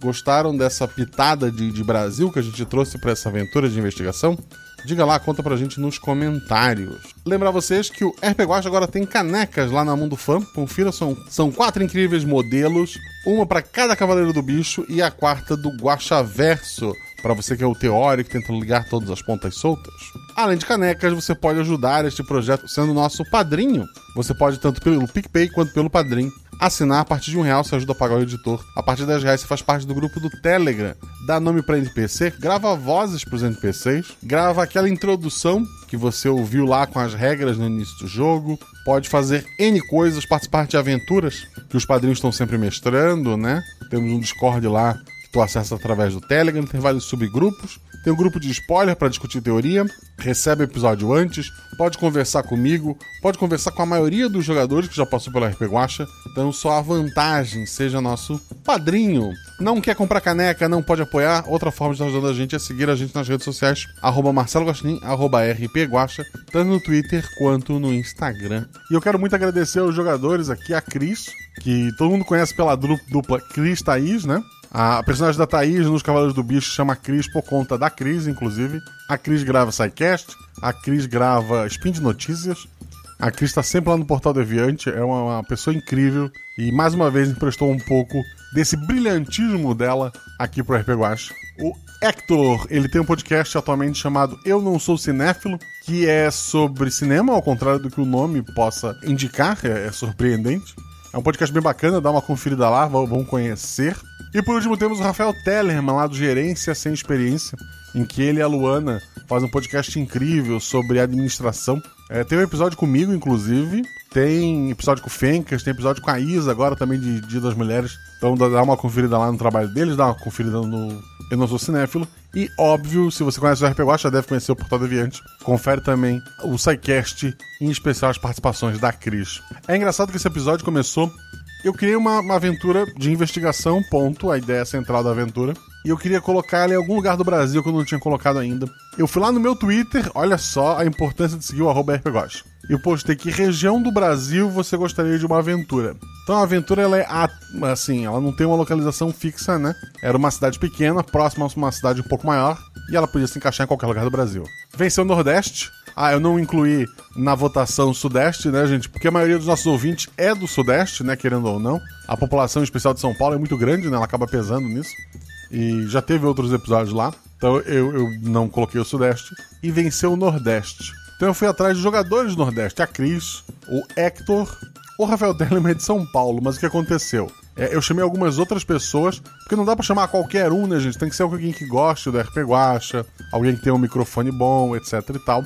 Gostaram dessa pitada de, de Brasil que a gente trouxe para essa aventura de investigação? Diga lá, conta pra gente nos comentários. Lembrar vocês que o RP Guacha agora tem canecas lá na Mundo Fã. Confira, são, são quatro incríveis modelos, uma para cada Cavaleiro do Bicho e a quarta do Guacha Verso para você que é o teórico tentando ligar todas as pontas soltas. Além de canecas, você pode ajudar este projeto sendo nosso padrinho. Você pode tanto pelo PicPay quanto pelo Padrim. Assinar a partir de um real você ajuda a pagar o editor. A partir 10 reais você faz parte do grupo do Telegram. Dá nome para NPC, grava vozes para os NPCs, grava aquela introdução que você ouviu lá com as regras no início do jogo. Pode fazer N coisas, participar de aventuras que os padrinhos estão sempre mestrando, né? Temos um Discord lá tu acessa através do Telegram, tem vários subgrupos, tem um grupo de spoiler para discutir teoria, recebe o episódio antes, pode conversar comigo, pode conversar com a maioria dos jogadores que já passou pela RP Guacha, então só a vantagem, seja nosso padrinho. Não quer comprar caneca, não pode apoiar, outra forma de estar ajudando a gente é seguir a gente nas redes sociais, arroba Marcelo Guaxinim, arroba rpguacha, tanto no Twitter quanto no Instagram. E eu quero muito agradecer aos jogadores aqui, a Cris, que todo mundo conhece pela dupla Cris Thaís, né? A personagem da Thaís nos Cavaleiros do Bicho chama Cris por conta da Cris, inclusive. A Cris grava SciCast, a Cris grava Spin de Notícias. A Cris está sempre lá no Portal Deviante, é uma, uma pessoa incrível e mais uma vez emprestou um pouco desse brilhantismo dela aqui pro RP Guache. O Hector, ele tem um podcast atualmente chamado Eu Não Sou Cinéfilo, que é sobre cinema, ao contrário do que o nome possa indicar, é, é surpreendente. É um podcast bem bacana, dá uma conferida lá, vão conhecer. E por último temos o Rafael Tellerman, lá do Gerência Sem Experiência, em que ele e a Luana fazem um podcast incrível sobre administração. É, tem um episódio comigo, inclusive. Tem episódio com o Fencas, tem episódio com a Isa, agora também de Dia das Mulheres. Então dá uma conferida lá no trabalho deles, dá uma conferida no Eu Não Sou Cinéfilo. E óbvio, se você conhece o RP já deve conhecer o Portal Deviante. Confere também o SciCast, em especial as participações da Cris. É engraçado que esse episódio começou eu criei uma, uma, aventura de investigação, ponto, a ideia central da aventura. E eu queria colocar ela em algum lugar do Brasil que eu não tinha colocado ainda. Eu fui lá no meu Twitter, olha só a importância de seguir o arroba RPGost. Eu postei que região do Brasil você gostaria de uma aventura. Então a aventura ela é assim, ela não tem uma localização fixa, né? Era uma cidade pequena, próxima a uma cidade um pouco maior, e ela podia se encaixar em qualquer lugar do Brasil. Venceu o Nordeste, ah, eu não incluí na votação o Sudeste, né, gente? Porque a maioria dos nossos ouvintes é do Sudeste, né, querendo ou não. A população especial de São Paulo é muito grande, né? Ela acaba pesando nisso. E já teve outros episódios lá. Então eu, eu não coloquei o Sudeste. E venceu o Nordeste. Então eu fui atrás de jogadores do Nordeste. A Cris, o Hector, o Rafael Telemann é de São Paulo. Mas o que aconteceu? É, eu chamei algumas outras pessoas, porque não dá para chamar qualquer um, né, gente? Tem que ser alguém que goste do RP Guacha, alguém que tem um microfone bom, etc e tal.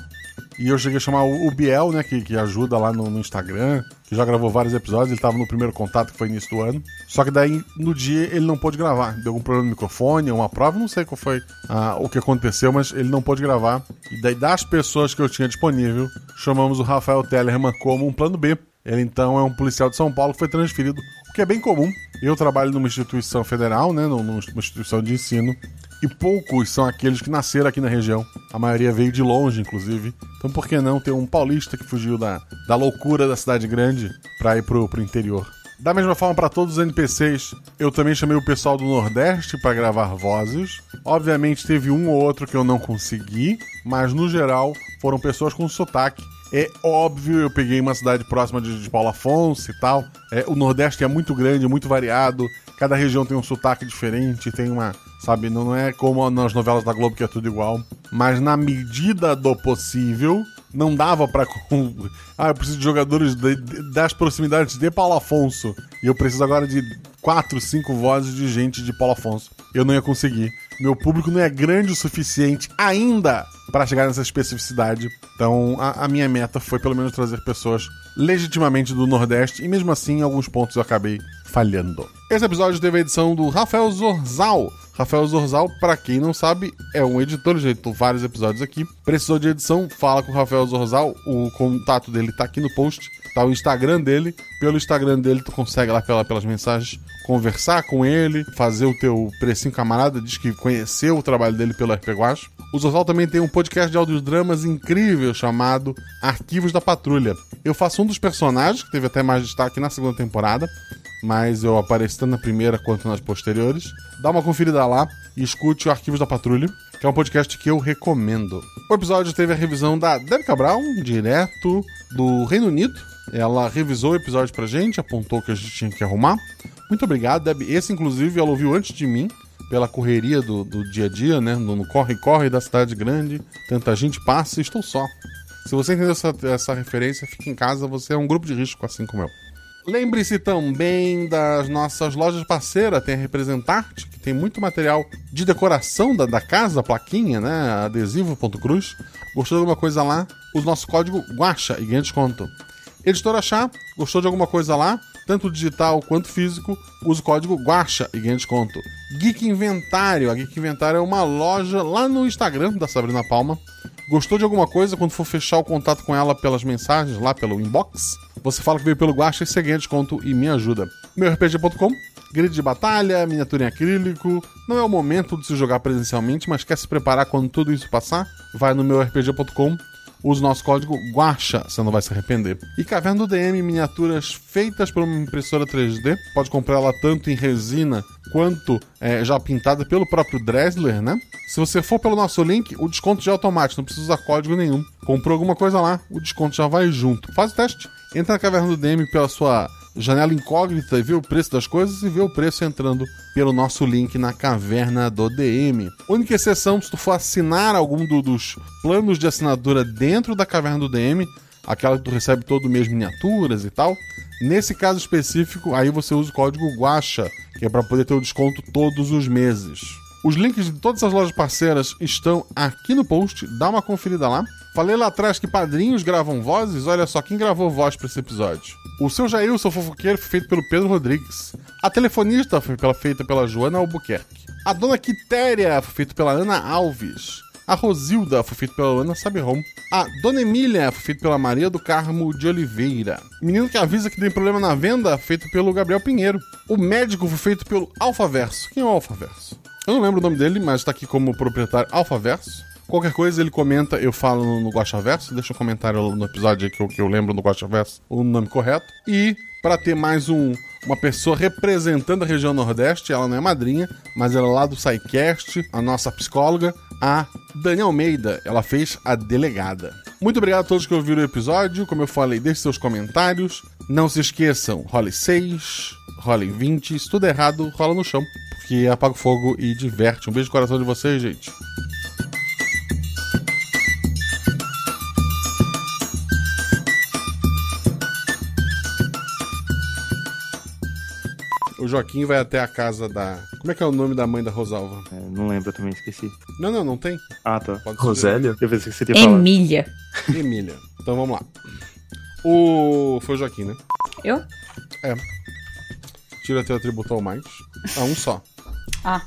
E eu cheguei a chamar o, Biel, né, que, que ajuda lá no, no, Instagram, que já gravou vários episódios, ele tava no primeiro contato, que foi início do ano. Só que daí, no dia, ele não pôde gravar. Deu algum problema no microfone, uma prova, não sei qual foi ah, o que aconteceu, mas ele não pôde gravar. E daí, das pessoas que eu tinha disponível, chamamos o Rafael Tellerman como um plano B. Ele, então, é um policial de São Paulo que foi transferido, o que é bem comum. Eu trabalho numa instituição federal, né, numa instituição de ensino, e poucos são aqueles que nasceram aqui na região. A maioria veio de longe, inclusive. Então por que não ter um paulista que fugiu da, da loucura da cidade grande para ir pro, pro interior? Da mesma forma para todos os NPCs, eu também chamei o pessoal do Nordeste para gravar vozes. Obviamente teve um ou outro que eu não consegui, mas no geral foram pessoas com sotaque. É óbvio, eu peguei uma cidade próxima de, de Paulo Afonso e tal. É, o Nordeste é muito grande, muito variado. Cada região tem um sotaque diferente, tem uma, sabe? Não é como nas novelas da Globo que é tudo igual. Mas na medida do possível, não dava para <laughs> Ah, eu preciso de jogadores de, de, das proximidades de Paulo Afonso. E eu preciso agora de quatro, cinco vozes de gente de Paulo Afonso. Eu não ia conseguir. Meu público não é grande o suficiente ainda para chegar nessa especificidade. Então, a, a, minha meta foi pelo menos trazer pessoas legitimamente do Nordeste. E mesmo assim, em alguns pontos eu acabei falhando. Esse episódio teve a edição do Rafael Zorzal. Rafael Zorzal, para quem não sabe, é um editor, já editou vários episódios aqui. Precisou de edição, fala com o Rafael Zorzal, o contato dele tá aqui no post, tá o Instagram dele. Pelo Instagram dele tu consegue lá pela, pelas mensagens conversar com ele, fazer o teu precinho camarada, diz que conheceu o trabalho dele pelo RP. O Zorzal também tem um podcast de audiodramas incrível chamado Arquivos da Patrulha. Eu faço um dos personagens, que teve até mais destaque na segunda temporada, mas eu apareci tanto na primeira quanto nas posteriores. Dá uma conferida lá e escute o Arquivos da Patrulha, que é um podcast que eu recomendo. O episódio teve a revisão da Debbie Cabral, direto do Reino Unido. Ela revisou o episódio pra gente, apontou que a gente tinha que arrumar. Muito obrigado, Debbie. Esse, inclusive, ela ouviu antes de mim, pela correria do, do dia a dia, né? No corre-corre da cidade grande. Tanta gente passa e estou só. Se você entendeu essa, essa referência, fique em casa, você é um grupo de risco, assim como eu. Lembre-se também das nossas lojas parceiras, tem a Representarte, que tem muito material de decoração da, da casa, plaquinha, né? Adesivo.cruz. Gostou de alguma coisa lá? O nosso código Guacha e ganha desconto. Editora Chá, gostou de alguma coisa lá? Tanto digital quanto físico, usa o código Guacha e ganha desconto. Geek Inventário, a Geek Inventário é uma loja lá no Instagram da Sabrina Palma. Gostou de alguma coisa quando for fechar o contato com ela pelas mensagens, lá pelo inbox? Você fala que veio pelo Guacha e você ganha desconto e me ajuda. Meu RPG.com, grid de batalha, miniatura em acrílico. Não é o momento de se jogar presencialmente, mas quer se preparar quando tudo isso passar? Vai no meu RPG.com. use nosso código GUACHA, você não vai se arrepender. E Caverna do DM, miniaturas feitas por uma impressora 3D. Pode comprar ela tanto em resina quanto é, já pintada pelo próprio Dresler, né? Se você for pelo nosso link, o desconto já é automático, não precisa usar código nenhum. Comprou alguma coisa lá, o desconto já vai junto. Faz o teste. Entra na Caverna do DM pela sua janela incógnita e vê o preço das coisas e vê o preço entrando pelo nosso link na caverna do DM. Única exceção, se tu for assinar algum do, dos planos de assinatura dentro da caverna do DM, aquela que tu recebe todo mês miniaturas e tal, nesse caso específico, aí você usa o código GUACHA, que é para poder ter o desconto todos os meses. Os links de todas as lojas parceiras estão aqui no post, dá uma conferida lá. Falei lá atrás que padrinhos gravam vozes, olha só quem gravou voz para esse episódio. O seu Jailson Fofoqueiro foi feito pelo Pedro Rodrigues. A telefonista foi feita pela Joana Albuquerque. A dona Quitéria foi feita pela Ana Alves. A Rosilda foi feita pela Ana Sabirom. A Dona Emília foi feita pela Maria do Carmo de Oliveira. Menino que avisa que tem problema na venda, feito pelo Gabriel Pinheiro. O médico foi feito pelo Alfaverso. Quem é o Alfaverso? Eu não lembro o nome dele, mas tá aqui como proprietário Alfaverso. Qualquer coisa ele comenta, eu falo no, no Guaxaverso. Deixa um comentário no episódio que eu, que eu lembro no Guaxaverso o nome correto. E para ter mais um, uma pessoa representando a região Nordeste, ela não é madrinha, mas ela é lá do SciCast, a nossa psicóloga, a Dani Almeida. Ela fez a delegada. Muito obrigado a todos que ouviram o episódio. Como eu falei, deixe seus comentários. Não se esqueçam, role 6, role 20. Se tudo errado, rola no chão. Porque apaga o fogo e diverte. Um beijo no coração de vocês, gente. O Joaquim vai até a casa da. Como é que é o nome da mãe da Rosalva? É, não lembro, eu também esqueci. Não, não, não tem. Ah, tá. Pode Rosélia? Eu pensei que falado. Emília. Emília. Então vamos lá. O. Foi o Joaquim, né? Eu? É. Tira teu atributo ao mais. Ah, um só. Ah,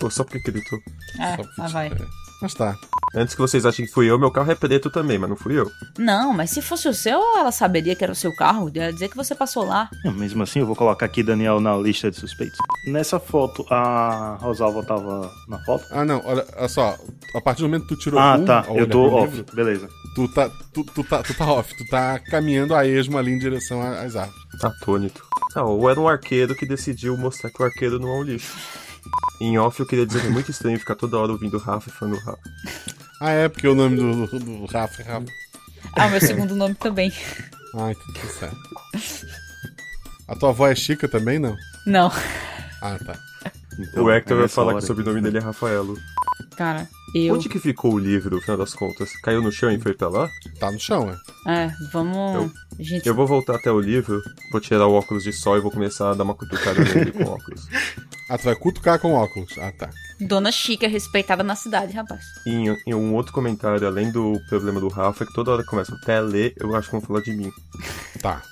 Pô, só porque gritou. é, Só porque lá vai. Mas tá. Antes que vocês achem que fui eu, meu carro é preto também, mas não fui eu. Não, mas se fosse o seu, ela saberia que era o seu carro. Ia dizer que você passou lá. Não, mesmo assim, eu vou colocar aqui Daniel na lista de suspeitos. Nessa foto, a Rosalva tava na foto? Ah, não, olha, olha só. A partir do momento que tu tirou Ah, um, tá. Eu tô off. livro, Beleza. Tu tá, tu, tu tá, tu tá off, tu tá caminhando a esmo ali em direção às árvores. Atônito. Ah, ou era um arqueiro que decidiu mostrar que o arqueiro não é um lixo. Em off eu queria dizer que é muito estranho ficar toda hora ouvindo o Rafa e falando Rafa. Ah, é, porque o nome do, do, do Rafa é Rafa. Ah, o meu segundo nome também. Ah, então tá certo. A tua avó é Chica também, não? Não. Ah, tá. o Hector vai falar que o sobrenome dele é Rafaelo. Cara, eu. Onde que ficou o livro, no final das contas? Caiu no chão e foi pra lá? Tá no chão, é. É, vamos. Gente, Eu vou voltar até o livro, vou tirar o óculos de sol e vou começar a dar uma cutucada nele com óculos. <laughs> Ah, tu vai cutucar com óculos. Ah, tá. Dona Chica respeitada na cidade, rapaz. Em, em um outro comentário, além do problema do Rafa, é que toda hora que começa até a ler, eu acho que vão falar de mim. Tá.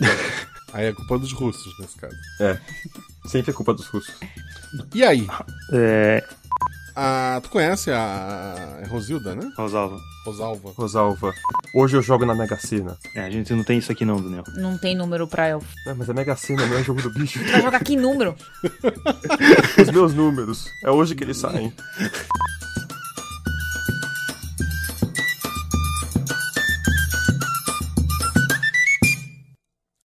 <laughs> Aí é culpa dos russos, nesse caso. É. Sempre é culpa dos russos. E aí? É. Ah, tu conhece a é Rosilda, né? Rosalva. Rosalva. Rosalva. Hoje eu jogo na Mega Sena. É, a gente não tem isso aqui não, Daniel. Não tem número pra elfo. Não, mas a Mega Sena não é jogo do bicho. Vai jogar que número? <laughs> Os meus números. É hoje que eles saem. <laughs>